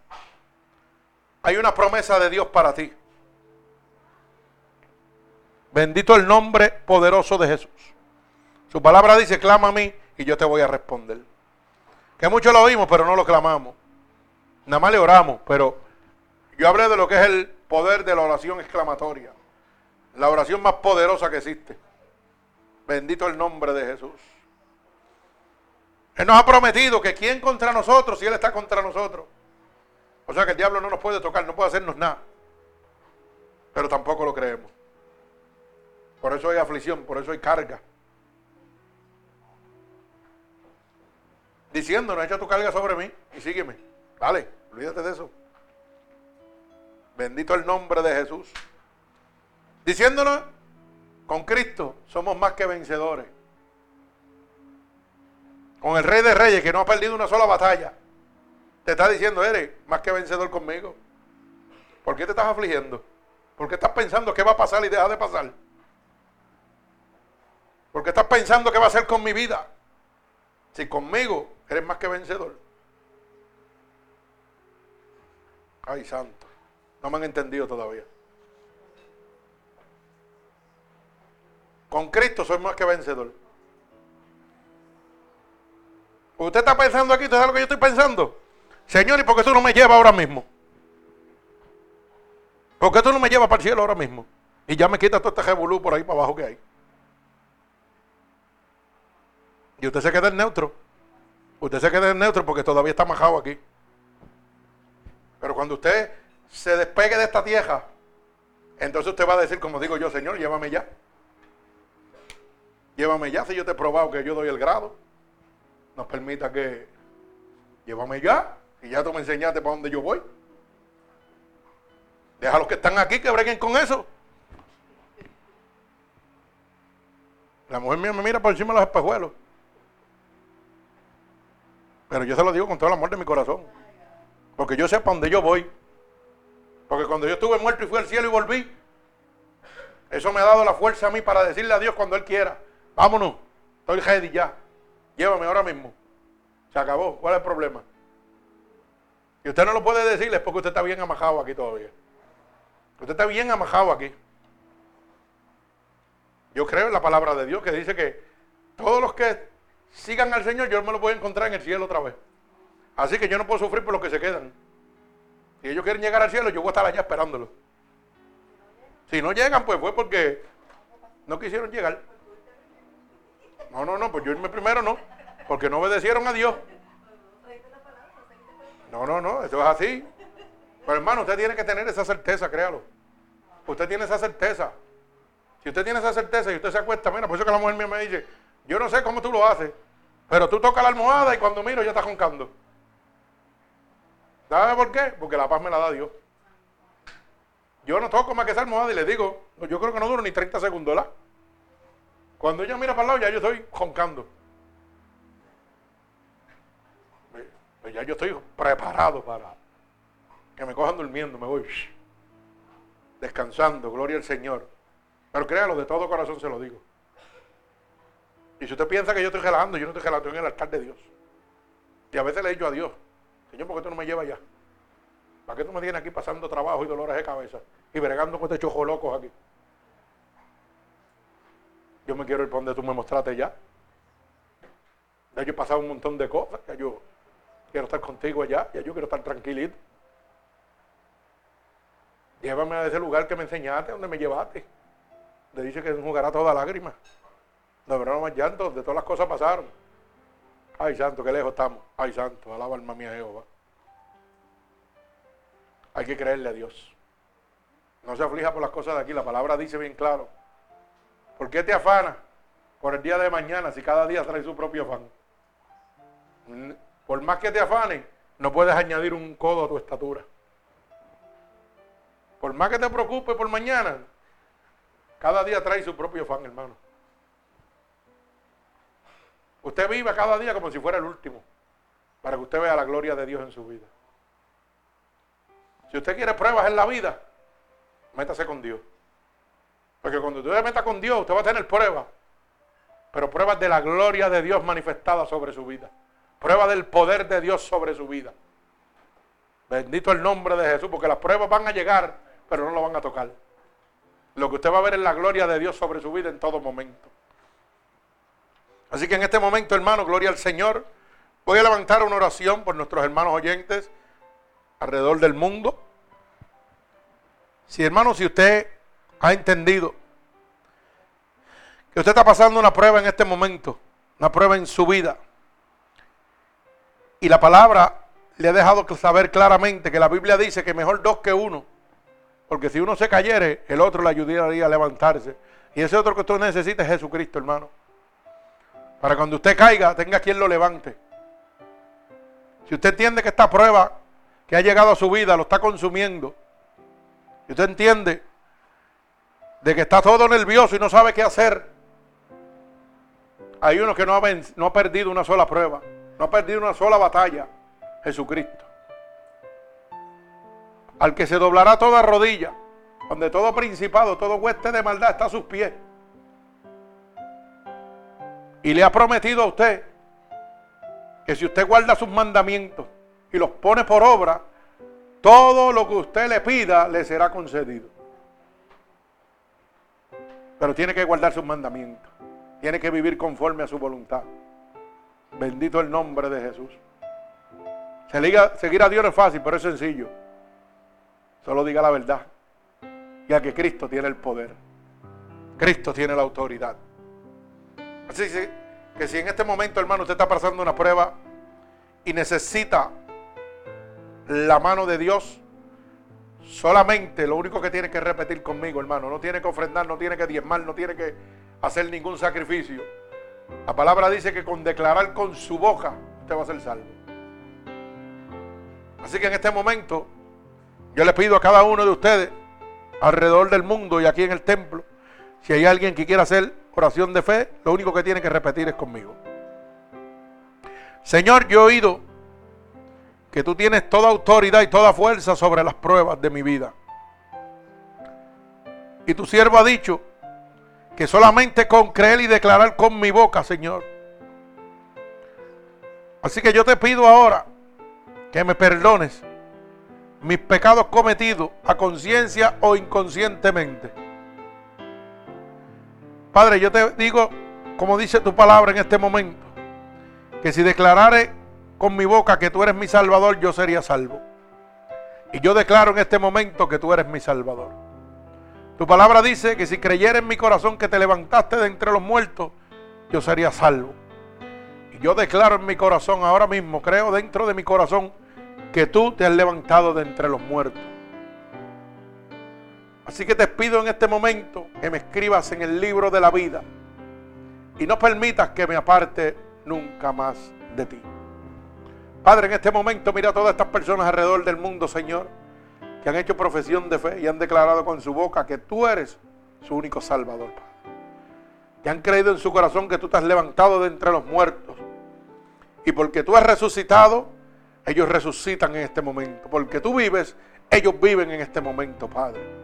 hay una promesa de Dios para ti. Bendito el nombre poderoso de Jesús. Su palabra dice, clama a mí y yo te voy a responder. Que mucho lo oímos, pero no lo clamamos. Nada más le oramos, pero yo hablé de lo que es el poder de la oración exclamatoria. La oración más poderosa que existe. Bendito el nombre de Jesús. Él nos ha prometido que quién contra nosotros si Él está contra nosotros. O sea que el diablo no nos puede tocar, no puede hacernos nada. Pero tampoco lo creemos. Por eso hay aflicción, por eso hay carga. Diciéndonos, echa tu carga sobre mí y sígueme. Vale, olvídate de eso. Bendito el nombre de Jesús. Diciéndonos, con Cristo somos más que vencedores. Con el Rey de Reyes que no ha perdido una sola batalla. Te está diciendo, eres más que vencedor conmigo. ¿Por qué te estás afligiendo? ¿Por qué estás pensando qué va a pasar y deja de pasar? ¿Por qué estás pensando qué va a hacer con mi vida? Si conmigo eres más que vencedor. Ay, santo. No me han entendido todavía. Con Cristo soy más que vencedor. Usted está pensando aquí, ¿usted sabe lo que yo estoy pensando? Señor, ¿y por qué tú no me llevas ahora mismo? ¿Por qué tú no me llevas para el cielo ahora mismo? Y ya me quita todo este revolú por ahí para abajo que hay. Y usted se queda en neutro. Usted se queda en neutro porque todavía está majado aquí. Pero cuando usted se despegue de esta tierra, entonces usted va a decir, como digo yo, Señor, llévame ya. Llévame ya si yo te he probado que yo doy el grado. Nos permita que llévame ya. Y ya tú me enseñaste para dónde yo voy. Deja a los que están aquí que breguen con eso. La mujer mía me mira por encima de los espejuelos. Pero yo se lo digo con todo el amor de mi corazón. Porque yo sé para dónde yo voy. Porque cuando yo estuve muerto y fui al cielo y volví, eso me ha dado la fuerza a mí para decirle a Dios cuando Él quiera. Vámonos, estoy ready ya. Llévame ahora mismo. Se acabó. ¿Cuál es el problema? Y usted no lo puede decirles porque usted está bien amajado aquí todavía. Usted está bien amajado aquí. Yo creo en la palabra de Dios que dice que todos los que sigan al Señor, yo me los voy a encontrar en el cielo otra vez. Así que yo no puedo sufrir por los que se quedan. Si ellos quieren llegar al cielo, yo voy a estar allá esperándolos. Si no llegan, pues fue porque no quisieron llegar. No, no, no, pues yo irme primero no, porque no obedecieron a Dios. No, no, no, eso es así. Pero hermano, usted tiene que tener esa certeza, créalo. Usted tiene esa certeza. Si usted tiene esa certeza y usted se acuesta, mira, por eso que la mujer mía me dice, yo no sé cómo tú lo haces, pero tú tocas la almohada y cuando miro ya está joncando. ¿Sabe por qué? Porque la paz me la da Dios. Yo no toco más que esa almohada y le digo, yo creo que no duro ni 30 segundos. Cuando ella mira para el lado, ya yo estoy joncando. Ya yo estoy preparado para que me cojan durmiendo, me voy descansando, gloria al Señor. Pero créalo, de todo corazón se lo digo. Y si usted piensa que yo estoy gelando, yo no estoy gelando, estoy en el altar de Dios. Y a veces le he dicho a Dios, Señor, ¿por qué tú no me llevas allá? ¿Para qué tú me tienes aquí pasando trabajo y dolores de cabeza? Y bregando con chojo locos aquí. Yo me quiero ir por donde tú me mostraste ya. Ya yo he pasado un montón de cosas. Ya yo quiero estar contigo allá. Ya yo quiero estar tranquilito. Llévame a ese lugar que me enseñaste, donde me llevaste. Le dice que jugará toda lágrima. No habrá más llanto, de todas las cosas pasaron. Ay, santo, qué lejos estamos. Ay, santo, alaba alma mía Jehová. Hay que creerle a Dios. No se aflija por las cosas de aquí. La palabra dice bien claro. ¿Por qué te afana por el día de mañana si cada día trae su propio afán? Por más que te afane, no puedes añadir un codo a tu estatura. Por más que te preocupes por mañana, cada día trae su propio afán, hermano. Usted viva cada día como si fuera el último, para que usted vea la gloria de Dios en su vida. Si usted quiere pruebas en la vida, métase con Dios. Porque cuando usted se meta con Dios, usted va a tener pruebas. Pero pruebas de la gloria de Dios manifestada sobre su vida. Pruebas del poder de Dios sobre su vida. Bendito el nombre de Jesús, porque las pruebas van a llegar, pero no lo van a tocar. Lo que usted va a ver es la gloria de Dios sobre su vida en todo momento. Así que en este momento, hermano, gloria al Señor. Voy a levantar una oración por nuestros hermanos oyentes alrededor del mundo. Si hermano, si usted ha entendido que usted está pasando una prueba en este momento, una prueba en su vida, y la palabra le ha dejado saber claramente que la Biblia dice que mejor dos que uno, porque si uno se cayere, el otro le ayudaría a levantarse. Y ese otro que usted necesita es Jesucristo, hermano. Para cuando usted caiga, tenga quien lo levante. Si usted entiende que esta prueba que ha llegado a su vida lo está consumiendo, y usted entiende de que está todo nervioso y no sabe qué hacer, hay uno que no ha, no ha perdido una sola prueba, no ha perdido una sola batalla, Jesucristo. Al que se doblará toda rodilla, donde todo principado, todo hueste de maldad está a sus pies. Y le ha prometido a usted que si usted guarda sus mandamientos y los pone por obra, todo lo que usted le pida le será concedido. Pero tiene que guardar sus mandamientos. Tiene que vivir conforme a su voluntad. Bendito el nombre de Jesús. Seguir a Dios no es fácil, pero es sencillo. Solo diga la verdad. Ya que Cristo tiene el poder. Cristo tiene la autoridad. Así que si en este momento, hermano, usted está pasando una prueba y necesita la mano de Dios, solamente lo único que tiene que repetir conmigo, hermano, no tiene que ofrendar, no tiene que diezmar, no tiene que hacer ningún sacrificio. La palabra dice que con declarar con su boca usted va a ser salvo. Así que en este momento yo le pido a cada uno de ustedes alrededor del mundo y aquí en el templo, si hay alguien que quiera hacer oración de fe, lo único que tiene que repetir es conmigo. Señor, yo he oído que tú tienes toda autoridad y toda fuerza sobre las pruebas de mi vida. Y tu siervo ha dicho que solamente con creer y declarar con mi boca, Señor. Así que yo te pido ahora que me perdones mis pecados cometidos a conciencia o inconscientemente. Padre, yo te digo, como dice tu palabra en este momento, que si declarare con mi boca que tú eres mi salvador, yo sería salvo. Y yo declaro en este momento que tú eres mi salvador. Tu palabra dice que si creyera en mi corazón que te levantaste de entre los muertos, yo sería salvo. Y yo declaro en mi corazón ahora mismo, creo dentro de mi corazón, que tú te has levantado de entre los muertos. Así que te pido en este momento que me escribas en el libro de la vida y no permitas que me aparte nunca más de ti. Padre, en este momento mira a todas estas personas alrededor del mundo, Señor, que han hecho profesión de fe y han declarado con su boca que tú eres su único Salvador, Padre. Que han creído en su corazón que tú te has levantado de entre los muertos. Y porque tú has resucitado, ellos resucitan en este momento. Porque tú vives, ellos viven en este momento, Padre.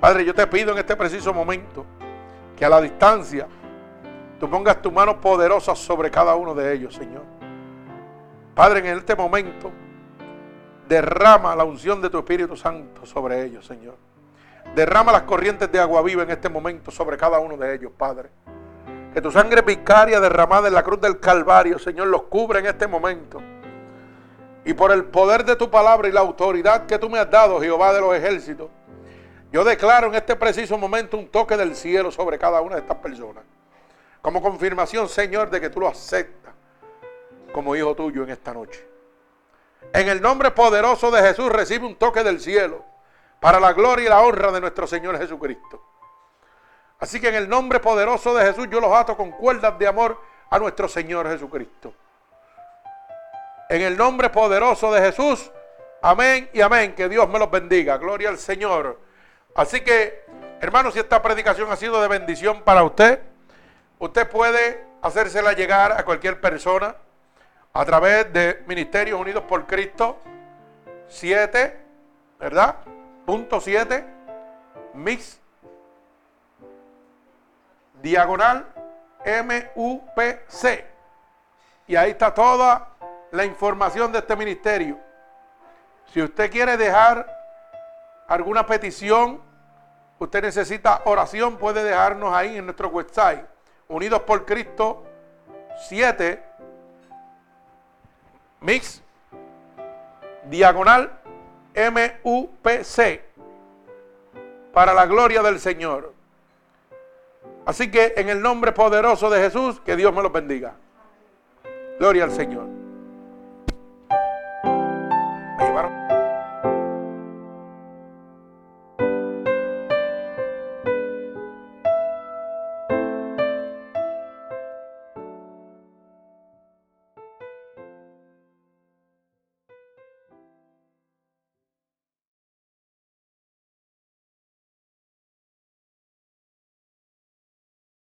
Padre, yo te pido en este preciso momento que a la distancia tú pongas tu mano poderosa sobre cada uno de ellos, Señor. Padre, en este momento, derrama la unción de tu Espíritu Santo sobre ellos, Señor. Derrama las corrientes de agua viva en este momento sobre cada uno de ellos, Padre. Que tu sangre vicaria derramada en la cruz del Calvario, Señor, los cubre en este momento. Y por el poder de tu palabra y la autoridad que tú me has dado, Jehová de los ejércitos, yo declaro en este preciso momento un toque del cielo sobre cada una de estas personas. Como confirmación, Señor, de que tú lo aceptas como hijo tuyo en esta noche. En el nombre poderoso de Jesús recibe un toque del cielo para la gloria y la honra de nuestro Señor Jesucristo. Así que en el nombre poderoso de Jesús yo los ato con cuerdas de amor a nuestro Señor Jesucristo. En el nombre poderoso de Jesús, amén y amén. Que Dios me los bendiga. Gloria al Señor. Así que, hermanos, si esta predicación ha sido de bendición para usted, usted puede hacérsela llegar a cualquier persona a través de Ministerios Unidos por Cristo 7, ¿verdad? Punto 7, mix, diagonal, M-U-P-C. Y ahí está toda la información de este ministerio. Si usted quiere dejar alguna petición, usted necesita oración, puede dejarnos ahí en nuestro website, Unidos por Cristo 7, mix, diagonal, M-U-P-C, para la gloria del Señor. Así que en el nombre poderoso de Jesús, que Dios me lo bendiga. Gloria al Señor.